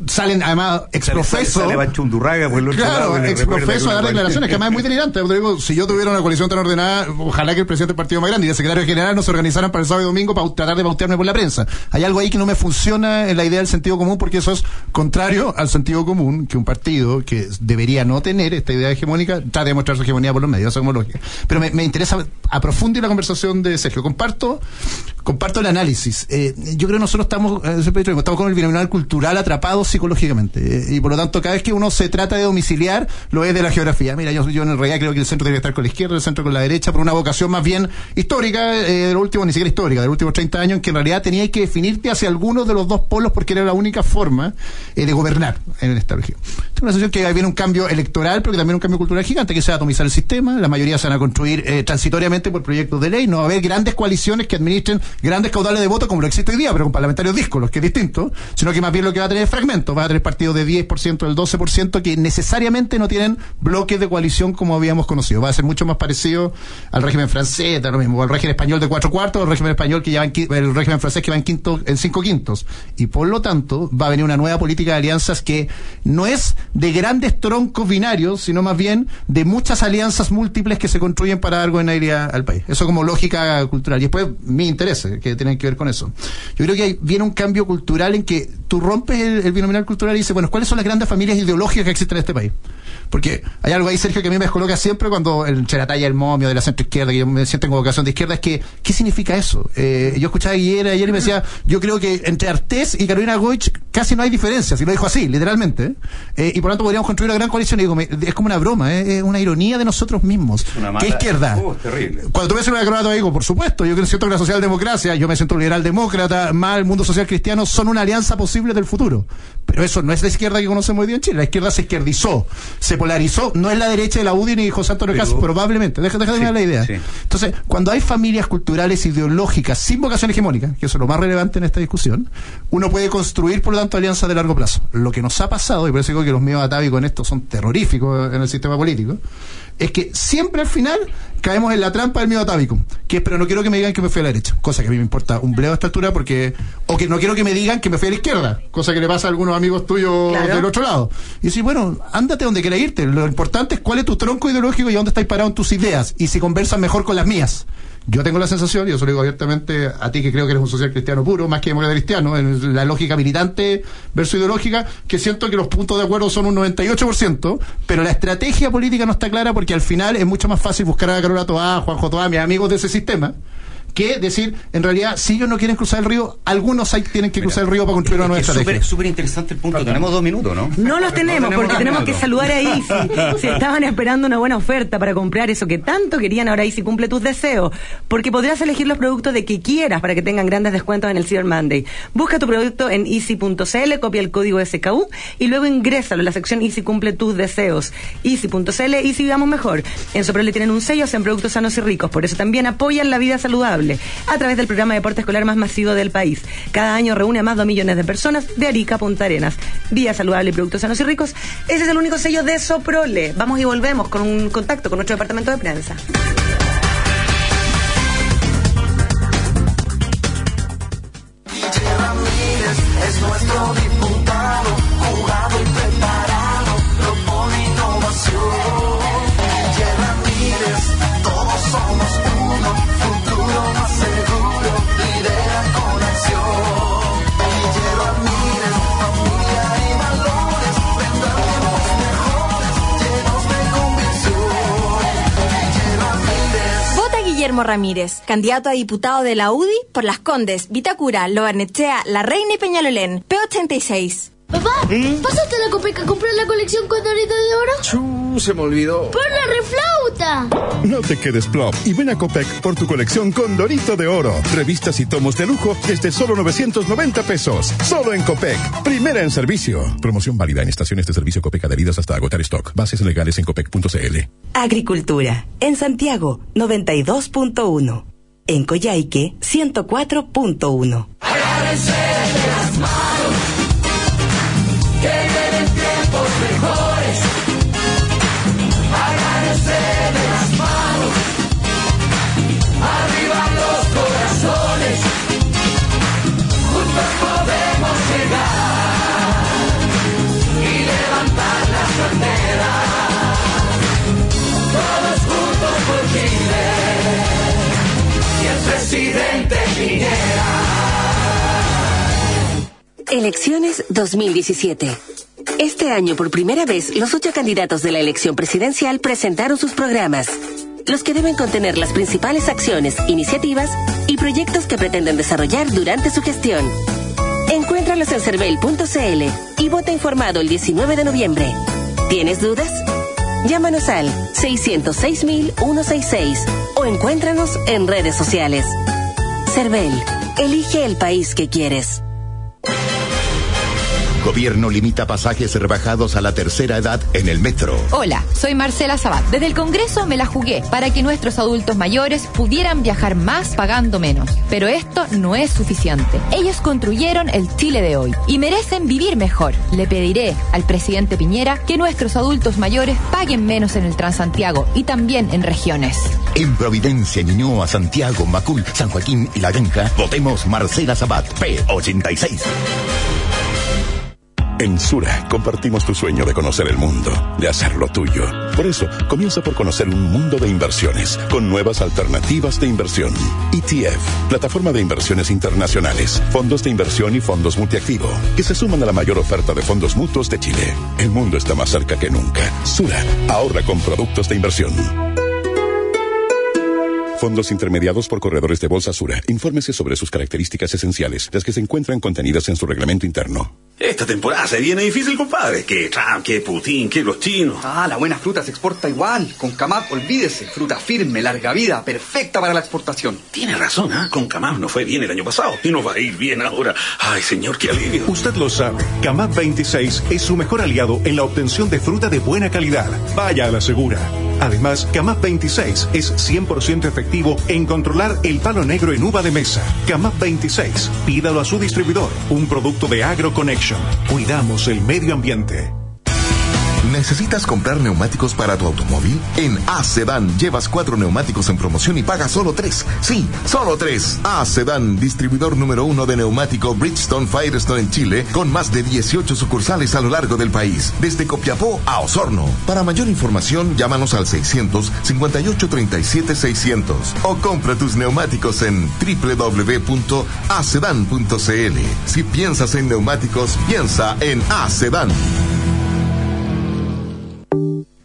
salen además exprofeso. Sale Bachundurraga por el otro lado. Claro, y le exprofeso recuerda a dar declaraciones que además es muy delirante. Yo digo, si yo tuviera una coalición tan ordenada, ojalá que el presidente del partido más grande y el secretario general no se organizaran para el sábado y domingo para tratar de bautearme por la prensa. Hay algo ahí que no me funciona en la idea del sentido común porque eso es contrario al sentido común que un partido que debería no tener esta idea hegemónica trate de mostrar su hegemonía por los medios, eso es como lógica. Pero me, me interesa aprofundir la conversación de Sergio. Comparto, comparto el análisis. Eh, yo creo que nosotros estamos, eh, estamos con el binominal cultural atrapados psicológicamente. Eh, y por lo tanto, cada vez que uno se trata de domiciliar, lo es de la geografía. Mira, yo, en realidad creo que el centro debe estar con la izquierda, el centro con la derecha, por una vocación más bien histórica, eh, de los últimos, ni siquiera histórica, de los últimos 30 años, en que en realidad teníais que definirte hacia alguno de los dos polos porque era la única forma eh, de gobernar en esta región. Tengo la sensación que ahí viene un cambio electoral, pero que también un cambio cultural gigante, que se va a atomizar el sistema, la mayoría se van a construir eh, transitoriamente por proyectos de ley, no va a haber grandes coaliciones que administren grandes caudales de voto como lo existe hoy día, pero con parlamentarios díscolos, que es distinto, sino que más bien lo que va a tener es fragmentos, va a tener partidos de 10%, del 12%, que necesariamente no tienen bloques de coalición como habíamos conocido. Va a ser mucho más parecido al régimen francés, da lo mismo, al régimen español de cuatro cuartos, al régimen español que ya el régimen francés que va en quinto, en cinco quintos. Y por lo tanto, va a venir una nueva política de alianzas que no es de grandes troncos binarios, sino más bien de muchas alianzas múltiples que se construyen para dar gobernabilidad al país. Eso como lógica cultural. Y después, mi interés, que tienen que ver con eso. Yo creo que viene un cambio cultural en que tú rompes el binominal y dices, bueno, ¿cuáles son las grandes familias ideológicas que existen en este país? Porque hay algo ahí, Sergio, que a mí me descoloca siempre cuando el Cherataya, el momio de la centro izquierda, que yo me siento en vocación de izquierda, es que, ¿qué significa eso? Eh, yo escuchaba ayer, ayer y me decía, yo creo que entre Artés y Carolina Goich casi no hay diferencias, y lo dijo así, literalmente. ¿eh? Y por lo tanto podríamos construir una gran coalición, y digo, me- es como una broma, ¿eh? es una ironía de nosotros mismos. Una ¿Qué izquierda? Oh, terrible. Cuando tú ves una croata digo, por supuesto, yo siento que la socialdemocracia, yo me siento liberal demócrata, más el mundo social cristiano, son una alianza posible del futuro. Pero eso no es la izquierda que conocemos hoy día en Chile. La izquierda se izquierdizó, se polarizó, no es la derecha de la UDI ni José Antonio Cast, probablemente. Deja, deja de Sí, la idea. sí. Entonces, cuando hay familias culturales ideológicas sin vocación hegemónica, que eso es lo más relevante en esta discusión, uno puede construir, por lo tanto, alianzas de largo plazo. Lo que nos ha pasado, y por eso digo que los míos atávicos en esto son terroríficos en el sistema político, es que siempre al final caemos en la trampa del miedo atávico, que es, pero no quiero que me digan que me fui a la derecha, cosa que a mí me importa un bleo a esta altura porque, o que no quiero que me digan que me fui a la izquierda, cosa que le pasa a algunos amigos tuyos Claro. del otro lado. Y decir, bueno, ándate donde quieras irte, lo importante es cuál es tu tronco ideológico y dónde estáis parado en tus ideas, y si conversas mejor con las mías. Yo tengo la sensación, y eso lo digo abiertamente a ti que creo que eres un social cristiano puro, más que demócrata cristiano, en la lógica militante versus ideológica, que siento que los puntos de acuerdo son un 98%, pero la estrategia política no está clara porque al final es mucho más fácil buscar a Carola Toá, Juanjo Toá, mis amigos de ese sistema, que decir, en realidad, si ellos no quieren cruzar el río, algunos ahí tienen que cruzar el río para construir una nueva Es estrategia. súper súper interesante el punto. Tenemos dos minutos, ¿no? No los tenemos, porque tenemos que saludar a Easy. Si [LAUGHS] estaban esperando una buena oferta para comprar eso que tanto querían, ahora Easy cumple tus deseos. Porque podrás elegir los productos de que quieras para que tengan grandes descuentos en el Cyber Monday. Busca tu producto en easy.cl, copia el código SKU y luego ingrésalo en la sección Easy cumple tus deseos. Easy.cl, Easy vivamos mejor. En Soprole tienen un sello, hacen productos sanos y ricos. Por eso también apoyan la vida saludable a través del programa de deporte escolar más masivo del país. Cada año reúne a más de 2 millones de personas de Arica a Punta Arenas. Vía saludable y productos sanos y ricos. Ese es el único sello de Soprole. Vamos y volvemos con un contacto con nuestro departamento de prensa. Guillermo Ramírez, candidato a diputado de la UDI por Las Condes, Vitacura, Lobarnechea, La Reina y Peñalolén, P86. Papá, ¿pasaste a la Copeca a comprar la colección Condorito de Oro? Chu, se me olvidó. ¡Por la No te quedes plop y ven a Copec por tu colección Condorito de Oro. Revistas y tomos de lujo desde solo 990 pesos. Solo en Copec. Primera en servicio. Promoción válida en estaciones de servicio Copec adheridas hasta agotar stock. Bases legales en copec.cl. Agricultura. En Santiago, 92.1. En Coyhaique, 104.1. presidente Piñera. Elecciones 2017. Este año, por primera vez, los ocho candidatos de la elección presidencial presentaron sus programas, los que deben contener las principales acciones, iniciativas y proyectos que pretenden desarrollar durante su gestión. Encuéntralos en cervel.cl y vota informado el 19 de noviembre. ¿Tienes dudas? Llámanos al 606.166 o encuéntranos en redes sociales. Cervel, elige el país que quieres. Gobierno limita pasajes rebajados a la tercera edad en el metro. Hola, soy Marcela Sabat. Desde el Congreso me la jugué para que nuestros adultos mayores pudieran viajar más pagando menos. Pero esto no es suficiente. Ellos construyeron el Chile de hoy y merecen vivir mejor. Le pediré al presidente Piñera que nuestros adultos mayores paguen menos en el Transantiago y también en regiones. En Providencia, Ñuñoa, Santiago, Macul, San Joaquín y La Granja, votemos Marcela Sabat, P86. En Sura compartimos tu sueño de conocer el mundo, de hacerlo tuyo. Por eso, comienza por conocer un mundo de inversiones, con nuevas alternativas de inversión. ETF, plataforma de inversiones internacionales, fondos de inversión y fondos multiactivo, que se suman a la mayor oferta de fondos mutuos de Chile. El mundo está más cerca que nunca. Sura, ahorra con productos de inversión. Fondos intermediados por corredores de Bolsa Sura. Infórmese sobre sus características esenciales, las que se encuentran contenidas en su reglamento interno. Esta temporada se viene difícil, compadre. Que Trump, que Putin, que los chinos. Ah, la buena fruta se exporta igual. Con Camap, olvídese. Fruta firme, larga vida, perfecta para la exportación. Tiene razón, ¿ah? Con Camap no fue bien el año pasado y nos va a ir bien ahora. Ay, señor, qué alivio. Usted lo sabe. Camap 26 es su mejor aliado en la obtención de fruta de buena calidad. Vaya a la segura. Además, Camap 26 es 100% efectivo en controlar el palo negro en uva de mesa. Camap 26. Pídalo a su distribuidor. Un producto de AgroConnection. Cuidamos el medio ambiente. ¿Necesitas comprar neumáticos para tu automóvil? En A-Sedan llevas cuatro neumáticos en promoción y pagas solo tres. Sí, solo tres. A-Sedan, distribuidor número uno de neumático Bridgestone Firestone en Chile, con más de 18 sucursales a lo largo del país, desde Copiapó a Osorno. Para mayor información, llámanos al 600 58 37 600 o compra tus neumáticos en www.acedan.cl. Si piensas en neumáticos, piensa en A-Sedan.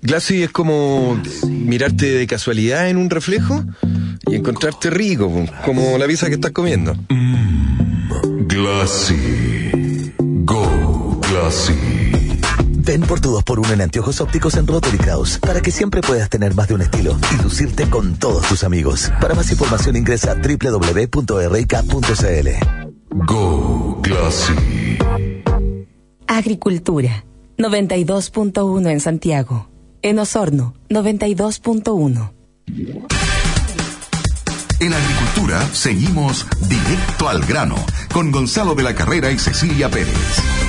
Glassy es como mirarte de casualidad en un reflejo y encontrarte rico, como la pizza que estás comiendo. Glassy. Go Glassy. Ven por tu 2x1 en anteojos ópticos en Rotary Kraus para que siempre puedas tener más de un estilo y lucirte con todos tus amigos. Para más información ingresa a www.rk.cl. Go Glassy. Agricultura, 92.1 en Santiago. En Osorno, 92.1. En agricultura seguimos directo al grano con Gonzalo de la Carrera y Cecilia Pérez.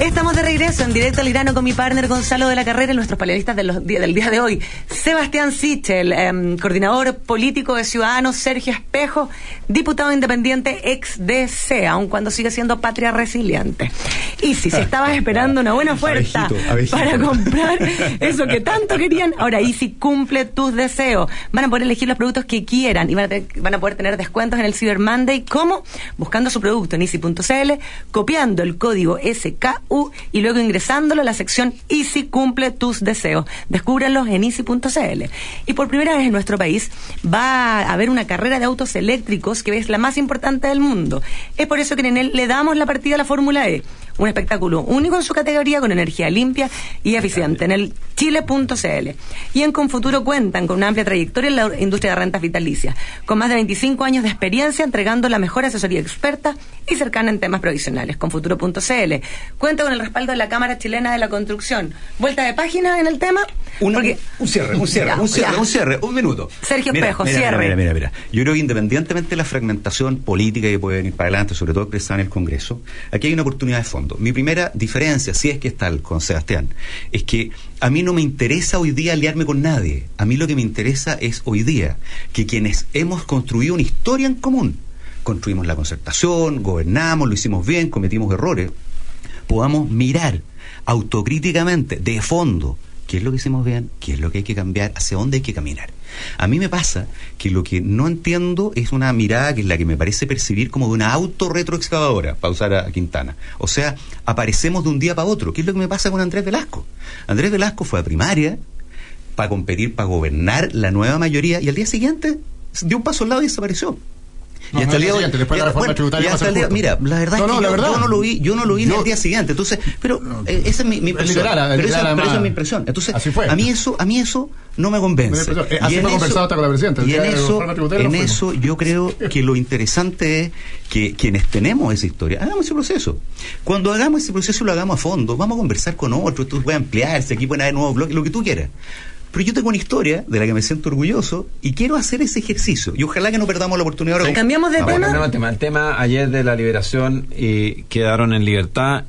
Estamos de regreso en directo al grano con mi partner Gonzalo de la Carrera y nuestros panelistas de los, del día de hoy. Sebastián Sichel, eh, coordinador político de Ciudadanos, Sergio Espejo, diputado independiente ex DC, aun cuando sigue siendo patria resiliente. Y si se estabas [LAUGHS] esperando una buena oferta Abejito, abejito. para comprar eso que tanto querían, ahora Easy cumple tus deseos. Van a poder elegir los productos que quieran y van a, van a poder tener descuentos en el Cyber Monday. ¿Cómo? Buscando su producto en easy.cl, copiando el código SK Y luego ingresándolo a la sección Easy cumple tus deseos. Descúbranlos en easy.cl. Y por primera vez en nuestro país va a haber una carrera de autos eléctricos que es la más importante del mundo. Es por eso que en él le damos la partida a la Fórmula E. Un espectáculo único en su categoría con energía limpia y eficiente en el chile.cl. Y en Confuturo cuentan con una amplia trayectoria en la industria de rentas vitalicias, con más de 25 años de experiencia entregando la mejor asesoría experta y cercana en temas provisionales. Confuturo.cl cuenta con el respaldo de la Cámara Chilena de la Construcción. Vuelta de página en el tema. Una- porque- un cierre, un cierre, Ya, un cierre, ya. un cierre, un minuto. Sergio Mira, Espejo, mira, cierre. Mira, mira, mira, mira. Yo creo que independientemente de la fragmentación política que puede venir para adelante, sobre todo expresada en el Congreso, aquí hay una oportunidad de fondo. Mi primera diferencia, si es que está el- con Sebastián, es que a mí no me interesa hoy día aliarme con nadie. A mí lo que me interesa es hoy día que quienes hemos construido una historia en común, construimos la concertación, gobernamos, lo hicimos bien, cometimos errores, podamos mirar autocríticamente, de fondo, qué es lo que hicimos bien, qué es lo que hay que cambiar, hacia dónde hay que caminar. A mí me pasa que lo que no entiendo es una mirada que es la que me parece percibir como de una autorretroexcavadora, para usar a Quintana. O sea, aparecemos de un día para otro. ¿Qué es lo que me pasa con Andrés Velasco? Andrés Velasco fue a primaria para competir, para gobernar la nueva mayoría y al día siguiente dio un paso al lado y desapareció. No, y hasta no, el día día hoy- siguiente, después de la reforma bueno, tributaria hasta el día- mira, la verdad No, es que yo, verdad. yo no lo vi, yo no lo vi ni Yo- el día siguiente. Entonces, pero eh, esa es mi, mi Es impresión. literal, pero, esa, pero esa es mi impresión. Entonces, Así fue. a mí eso, a mí eso no me convence. Eh, así Y en conversado hasta con la presidenta, Y en eso, en eso yo creo que lo interesante es que quienes tenemos esa historia, hagamos ese proceso. Cuando hagamos ese proceso lo hagamos a fondo, vamos a conversar con otros, esto puede ampliarse, aquí pueden haber nuevos bloques, lo que tú quieras. Pero yo tengo una historia de la que me siento orgulloso y quiero hacer ese ejercicio. Y ojalá que no perdamos la oportunidad ahora. con- ¿Cambiamos de Ah, tema? bueno, Cambiamos de tema. El tema ayer de la liberación y quedaron en libertad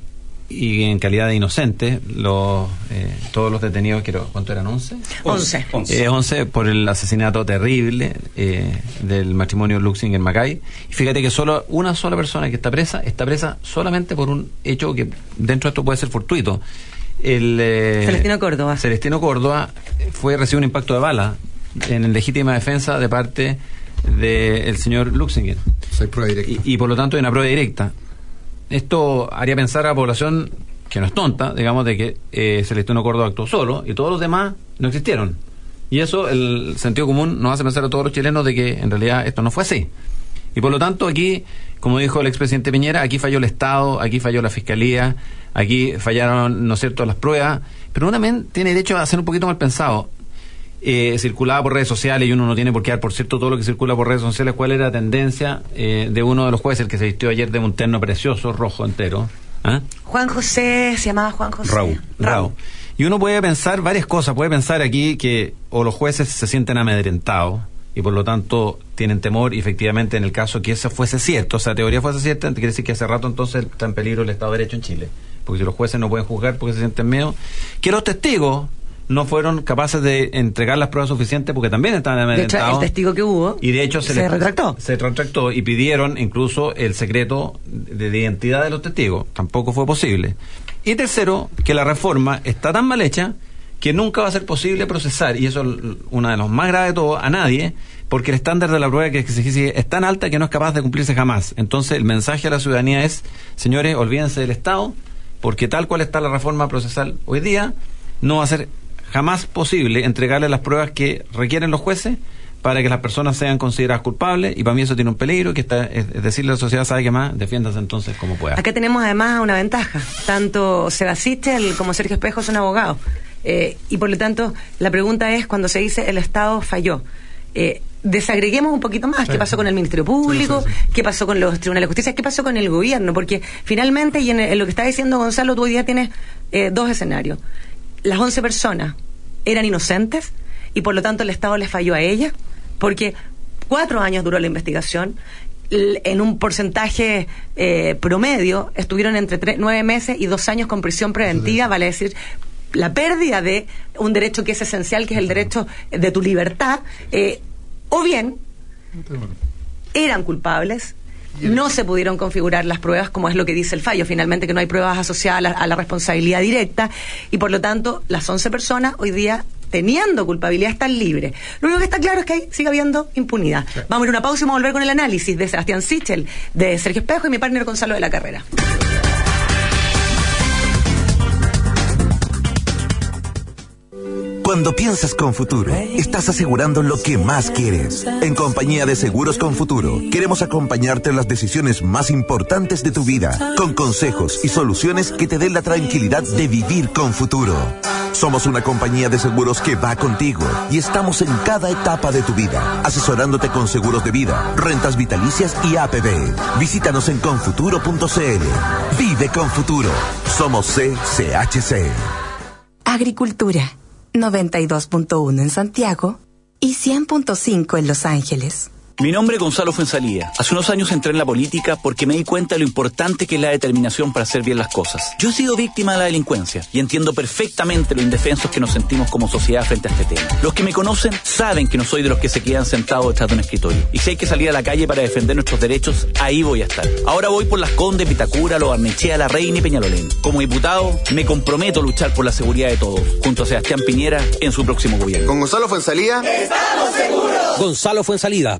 y en calidad de inocentes los eh, todos los detenidos, quiero, ¿cuánto eran? ¿11? Once. Eh, 11 por el asesinato terrible eh, del matrimonio Luxinger-Macay. Y fíjate que solo una sola persona que está presa, está presa solamente por un hecho que dentro de esto puede ser fortuito. El, eh, Celestino Córdoba. Celestino Córdoba fue recibió un impacto de bala en legítima defensa de parte del señor Luxinger. Soy prueba directa. Y, y por lo tanto hay una prueba directa. Esto haría pensar a la población que no es tonta, digamos, de que eh, Celestino Córdoba actuó solo y todos los demás no existieron. Y eso, el sentido común, nos hace pensar a todos los chilenos de que en realidad esto no fue así. Y por lo tanto, aquí, como dijo el expresidente Piñera, aquí falló el Estado, aquí falló la Fiscalía, aquí fallaron, ¿no es cierto?, las pruebas, pero uno también tiene derecho a ser un poquito mal pensado. Eh, circulaba por redes sociales y uno no tiene por qué dar, por cierto, todo lo que circula por redes sociales, cuál era la tendencia eh, de uno de los jueces, el que se vistió ayer de un terno precioso, rojo entero. ¿ah? Juan José, se llamaba Juan José. Raúl. Raúl. Y uno puede pensar varias cosas. Puede pensar aquí que o los jueces se sienten amedrentados y por lo tanto tienen temor y efectivamente en el caso que eso fuese cierto, o sea, teoría fuese cierta, quiere decir que hace rato entonces está en peligro el Estado de Derecho en Chile. Porque si los jueces no pueden juzgar porque se sienten miedo, que los testigos no fueron capaces de entregar las pruebas suficientes porque también estaban De hecho, amedrentados. el testigo que hubo Y de hecho se, se les- retractó. Se retractó y pidieron incluso el secreto de, de identidad de los testigos. Tampoco fue posible. Y tercero, que la reforma está tan mal hecha que nunca va a ser posible procesar, y eso es uno de los más graves de todo, a nadie, porque el estándar de la prueba que se exige es tan alta que no es capaz de cumplirse jamás. Entonces el mensaje a la ciudadanía es, señores, olvídense del Estado, porque tal cual está la reforma procesal hoy día, no va a ser jamás posible entregarle las pruebas que requieren los jueces para que las personas sean consideradas culpables y para mí eso tiene un peligro que está es decirle a la sociedad sabe que más defiéndase entonces como pueda Acá tenemos además una ventaja. Tanto Sebastián como Sergio Espejo son abogados. Eh, y por lo tanto, la pregunta es, cuando se dice el Estado falló, eh, desagreguemos un poquito más. ¿Qué pasó con el Ministerio Público? Sí, sí, ¿Qué pasó con los tribunales de justicia? ¿Qué pasó con el gobierno? Porque finalmente, y en, en lo que está diciendo Gonzalo, tú hoy día tienes eh, dos escenarios. Las 11 personas eran inocentes y por lo tanto el Estado les falló a ellas, porque cuatro años duró la investigación. En un porcentaje eh, promedio estuvieron entre tre- nueve meses y dos años con prisión preventiva, vale decir, la pérdida de un derecho que es esencial, que es el derecho de tu libertad, eh, o bien eran culpables, no se pudieron configurar las pruebas como es lo que dice el fallo, finalmente que no hay pruebas asociadas a la, a la responsabilidad directa y por lo tanto las 11 personas hoy día teniendo culpabilidad están libres. Lo único que está claro es que sigue habiendo impunidad. Vamos a ir a una pausa y vamos a volver con el análisis de Sebastián Sichel, de Sergio Espejo y mi partner Gonzalo de la Carrera. Cuando piensas con futuro, estás asegurando lo que más quieres. En compañía de Seguros con Futuro, queremos acompañarte en las decisiones más importantes de tu vida, con consejos y soluciones que te den la tranquilidad de vivir con futuro. Somos una compañía de seguros que va contigo y estamos en cada etapa de tu vida, asesorándote con seguros de vida, rentas vitalicias y APB. Visítanos en confuturo.cl. Vive con futuro. Somos CCHC. Agricultura. 92.1 en Santiago y 100.5 en Los Ángeles. Mi nombre es Gonzalo Fuensalía. Hace unos años entré en la política porque me di cuenta de lo importante que es la determinación para hacer bien las cosas. Yo he sido víctima de la delincuencia y entiendo perfectamente lo indefensos que nos sentimos como sociedad frente a este tema. Los que me conocen saben que no soy de los que se quedan sentados detrás de un escritorio. Y si hay que salir a la calle para defender nuestros derechos, ahí voy a estar. Ahora voy por las Condes, Vitacura, Lo Barnechea, La Reina y Peñalolén. Como diputado, me comprometo a luchar por la seguridad de todos, junto a Sebastián Piñera en su próximo gobierno. Con Gonzalo Fuensalía. ¡Estamos seguros! Gonzalo Fuensalida,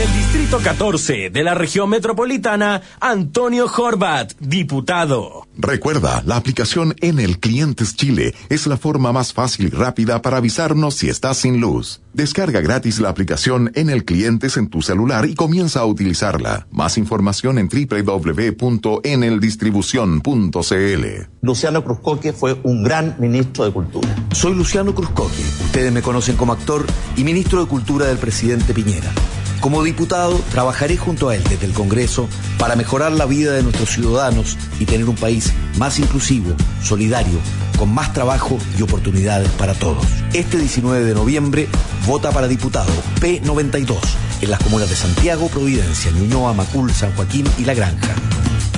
En el Distrito 14 de la región metropolitana, Antonio Horvat, diputado. Recuerda, la aplicación en el Clientes Chile es la forma más fácil y rápida para avisarnos si estás sin luz. Descarga gratis la aplicación en el Clientes en tu celular y comienza a utilizarla. Más información en www.eneldistribución.cl. Luciano Cruzcoque fue un gran ministro de Cultura. Soy Luciano Cruzcoque. Ustedes me conocen como actor y ministro de Cultura del presidente Piñera. Como diputado, trabajaré junto a él desde el Congreso para mejorar la vida de nuestros ciudadanos y tener un país más inclusivo, solidario, con más trabajo y oportunidades para todos. Este 19 de noviembre, vota para diputado P92 en las comunas de Santiago, Providencia, Ñuñoa, Macul, San Joaquín y La Granja.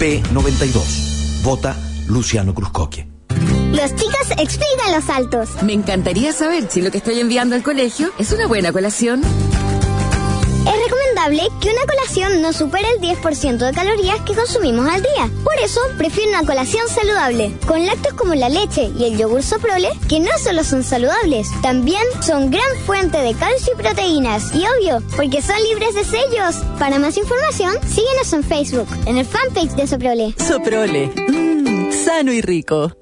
P92. Vota Luciano Cruzcoque. Los chicos explican los saltos. Me encantaría saber si lo que estoy enviando al colegio es una buena colación. Es recomendable que una colación no supere el 10% de calorías que consumimos al día. Por eso, prefiero una colación saludable, con lácteos como la leche y el yogur soprole, que no solo son saludables, también son gran fuente de calcio y proteínas. Y obvio, porque son libres de sellos. Para más información, síguenos en Facebook, en el fanpage de Soprole. Soprole. Mmm, sano y rico.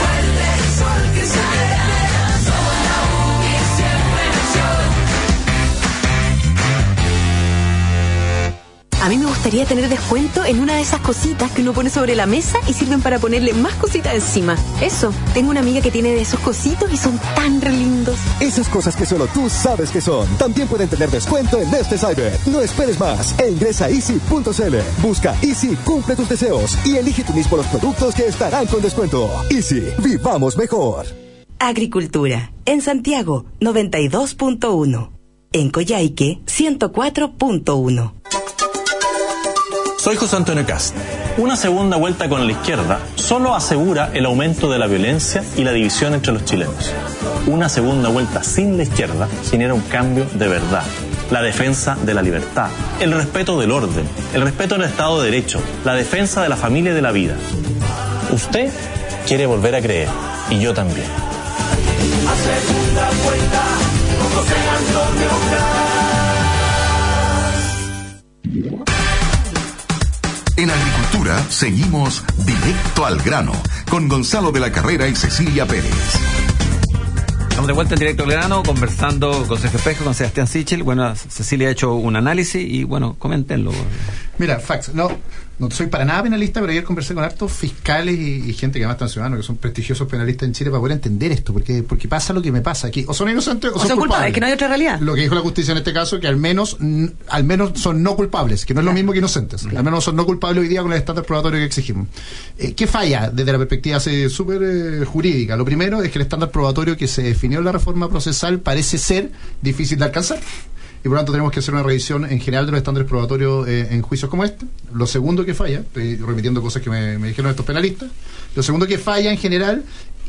Gustaría tener descuento en una de esas cositas que uno pone sobre la mesa y sirven para ponerle más cositas encima. Eso, tengo una amiga que tiene de esos cositos y son tan re lindos. Esas cosas que solo tú sabes que son. También pueden tener descuento en este cyber. No esperes más e ingresa a easy.cl. Busca Easy, cumple tus deseos y elige tú mismo los productos que estarán con descuento. Easy, vivamos mejor. Agricultura. En Santiago, 92.1. En Coyhaique, 104.1. Soy José Antonio Cast. Una segunda vuelta con la izquierda solo asegura el aumento de la violencia y la división entre los chilenos. Una segunda vuelta sin la izquierda genera un cambio de verdad. La defensa de la libertad, el respeto del orden, el respeto del Estado de Derecho, la defensa de la familia y de la vida. Usted quiere volver a creer y yo también. Segunda vuelta, con José Antonio seguimos directo al grano con Gonzalo de la Carrera y Cecilia Pérez. Estamos de vuelta en directo al grano, conversando con Sergio Espejo, con Sebastián Sichel. Bueno, Cecilia ha hecho un análisis y bueno, coméntenlo. Mira, fax, no, no soy para nada penalista, pero ayer conversé con hartos fiscales y, y gente que además están ciudadanos, que son prestigiosos penalistas en Chile, para poder entender esto, porque, porque pasa lo que me pasa aquí. O son inocentes o, O son culpables, que no hay otra realidad. Lo que dijo la justicia en este caso, que al menos, al menos son no culpables, que no es lo mismo que inocentes. Al menos son no culpables hoy día con el estándar probatorio que exigimos. Eh, ¿Qué falla desde la perspectiva súper eh, jurídica? Lo primero es que el estándar probatorio que se definió en la reforma procesal parece ser difícil de alcanzar y por lo tanto tenemos que hacer una revisión en general de los estándares probatorios eh, en juicios como este. Lo segundo que falla, estoy repitiendo cosas que me dijeron estos penalistas, lo segundo que falla en general,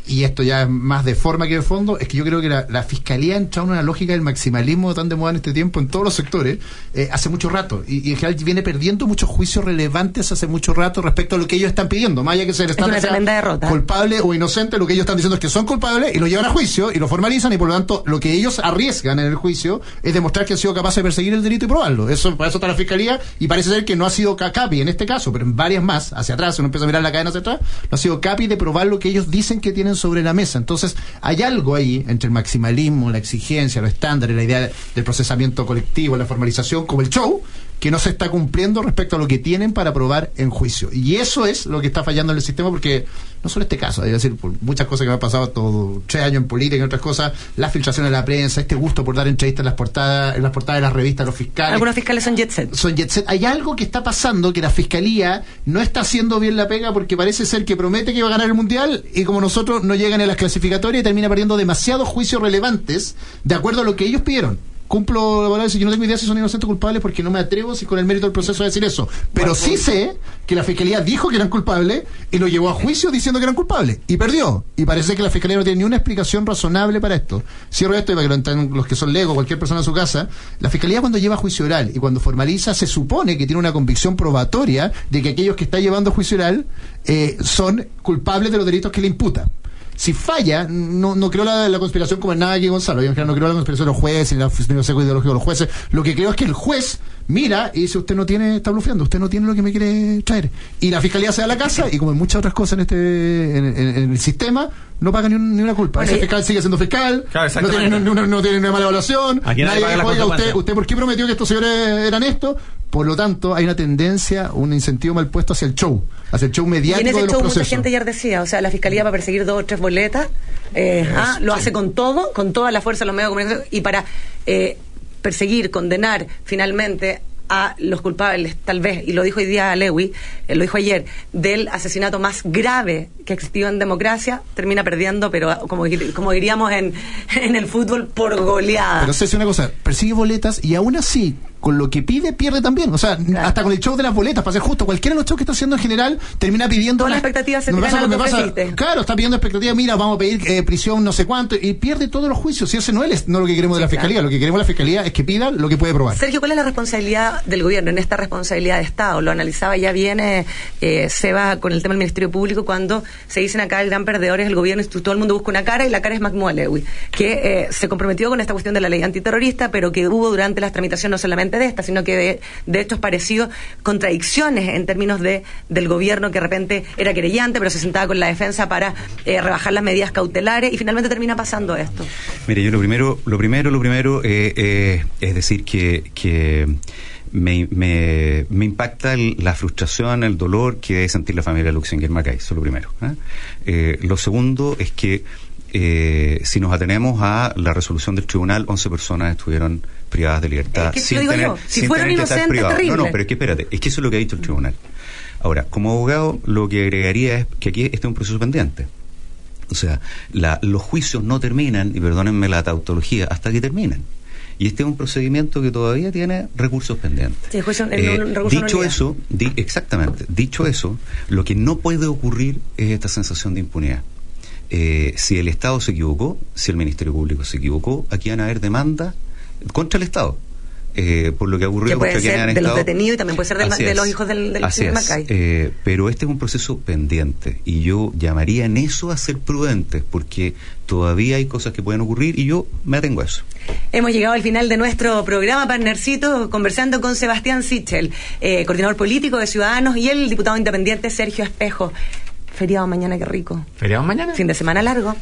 y esto ya es más de forma que de fondo, es que yo creo que la, la fiscalía ha entrado en una lógica del maximalismo tan de moda en este tiempo en todos los sectores eh, hace mucho rato y, y en general viene perdiendo muchos juicios relevantes hace mucho rato respecto a lo que ellos están pidiendo, más allá que se les Es una tremenda derrota. culpable o inocente, lo que ellos están diciendo es que son culpables y lo llevan a juicio y lo formalizan y por lo tanto lo que ellos arriesgan en el juicio es demostrar que han sido capaces de perseguir el delito y probarlo. Eso, para eso está la fiscalía y parece ser que no ha sido ca- capi en este caso, pero en varias más, hacia atrás, uno empieza a mirar la cadena hacia atrás, no ha sido capi de probar lo que ellos dicen que tienen sobre la mesa. Entonces, hay algo ahí entre el maximalismo, la exigencia, los estándares, la idea del procesamiento colectivo, la formalización, como el show, que no se está cumpliendo respecto a lo que tienen para probar en juicio. Y eso es lo que está fallando en el sistema porque no solo este caso, es decir, por muchas cosas que me han pasado todo tres años en política y otras cosas, la filtración de la prensa, este gusto por dar entrevistas en las portadas, en las portadas de las revistas los fiscales. Algunos fiscales son jet set. Son jet set. Hay algo que está pasando que la fiscalía no está haciendo bien la pega porque parece ser que promete que va a ganar el mundial y como nosotros no llegan a las clasificatorias y termina perdiendo demasiados juicios relevantes de acuerdo a lo que ellos pidieron. Cumplo, la verdad, si yo no tengo idea si son inocentes o culpables porque no me atrevo si con el mérito del proceso a decir eso. Pero sí sé que la fiscalía dijo que eran culpables y lo llevó a juicio diciendo que eran culpables y perdió. Y parece que la fiscalía no tiene ni una explicación razonable para esto. Cierro esto y para que lo entiendan los que son legos, cualquier persona en su casa. La fiscalía cuando lleva a juicio oral y cuando formaliza se supone que tiene una convicción probatoria de que aquellos que está llevando a juicio oral eh, son culpables de los delitos que le imputa. Si falla, no, no creo la, la conspiración como en nada aquí, Gonzalo. Yo en general no creo la conspiración de los jueces, ni la seco ideológico de los jueces. Lo que creo es que el juez mira y dice, usted no tiene, está blufeando, usted no tiene lo que me quiere traer. Y la fiscalía se da la casa y como en muchas otras cosas en este en, en- en el sistema, no paga ni, un- ni una culpa. Bueno, Ese fiscal sigue siendo fiscal, Claro, no, tiene, no, no- no tiene una mala evaluación. Aquí nadie paga la oiga, usted, usted, ¿por qué prometió que estos señores eran esto? Por lo tanto, hay una tendencia, un incentivo mal puesto hacia el show, hacia el show Y mediático en de ese los show mucha gente ayer decía, o sea, la fiscalía va a perseguir dos o tres boletas, eh, ah, lo hace con todo, con toda la fuerza de los medios de comunicación, y para eh, perseguir, condenar finalmente a los culpables, tal vez, y lo dijo hoy día Lewy, eh, lo dijo ayer, del asesinato más grave que existió en democracia, termina perdiendo, pero como, dir- como diríamos en, [LAUGHS] en el fútbol, por goleada. Pero sé si una cosa, persigue boletas y aún así, con lo que pide, pierde también. O sea, hasta con el show de las boletas, para ser justo, cualquiera de los shows que está haciendo en general termina pidiendo. Todas las expectativas se me pasa me pasa-. Claro, está pidiendo expectativas, mira, vamos a pedir eh, prisión no sé cuánto, y pierde todos los juicios. Y ese no es no lo que queremos de la claro. fiscalía. Lo que queremos de la fiscalía es que pida lo que puede probar. Sergio, ¿cuál es la responsabilidad del gobierno en esta responsabilidad de Estado? Lo analizaba ya bien eh, Seba con el tema del Ministerio Público cuando se dicen acá el gran perdedor es el gobierno y todo el mundo busca una cara y la cara es Alewi, que eh, se comprometió con esta cuestión de la ley antiterrorista, pero que hubo durante las tramitaciones no solamente de esta, sino que de, de hechos parecidos, contradicciones en términos de del gobierno que de repente era querellante, pero se sentaba con la defensa para eh, rebajar las medidas cautelares y finalmente termina pasando esto. Mire, yo lo primero, lo primero, lo primero eh, eh, es decir que, me, impacta la frustración, el dolor que debe sentir la familia Luxinger Macay, eso es lo primero. lo segundo es que eh, si nos atenemos a la resolución del tribunal, 11 personas estuvieron privadas de libertad. Es que eso digo yo, si fueron tener que estar. No, no, pero es que espérate, es que eso es lo que ha dicho el tribunal. Ahora, como abogado, lo que agregaría es que aquí este es un proceso pendiente. O sea, la- los juicios no terminan, y perdónenme la tautología, hasta que terminan. Y este es un procedimiento que todavía tiene recursos pendientes. Sí, juicio- Eh, recurso dicho eso, di- exactamente, dicho eso, lo que no puede ocurrir es esta sensación de impunidad. Eh, si el Estado se equivocó, si el Ministerio Público se equivocó, aquí van a haber demandas contra el Estado. eh, por lo que ha ocurrido que puede ser han de los detenidos y también puede ser del- de los hijos del, del Así señor es. Macay. Eh, pero este es un proceso pendiente y yo llamaría en eso a ser prudentes porque todavía hay cosas que pueden ocurrir y yo me atengo a eso. Hemos llegado al final de nuestro programa, partnercito, conversando con Sebastián Sichel, eh, coordinador político de Ciudadanos, y el diputado independiente Sergio Espejo. Feriado mañana, qué rico. ¿Feriado mañana? Fin de semana largo.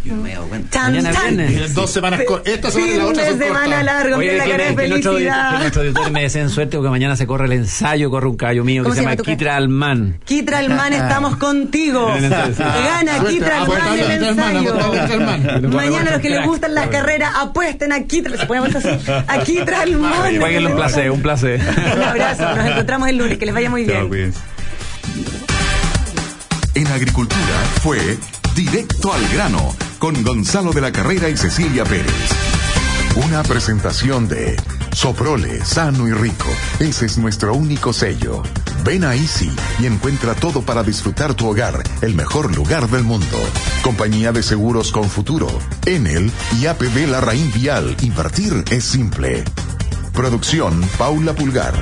Chan, Mañana chan. viernes. Dos semanas co- esta semana y la Fin de semana cortas. largo, Oye, mira la que, cara de que nuestro, que felicidad. nuestros auditores me deseen suerte porque mañana se corre el ensayo, corre un caballo mío que ¿Cómo se se llama Kitra Alman. Kitra Alman, [LAUGHS] estamos contigo. Gana Kitra Alman el ensayo. Mañana los que les gustan las carreras, apuesten a Kitra. ¿Se puede así? A Kitra Alman. Jueguenle un placer, un placer. Un abrazo, nos encontramos el lunes, que les vaya muy bien. En agricultura fue Directo al grano con Gonzalo de la Carrera y Cecilia Pérez. Una presentación de Soprole, sano y rico. Ese es nuestro único sello. Ven a Easy y encuentra todo para disfrutar tu hogar, el mejor lugar del mundo. Compañía de seguros con futuro. Enel y APB Larraín Vial. Invertir es simple. Producción Paula Pulgar.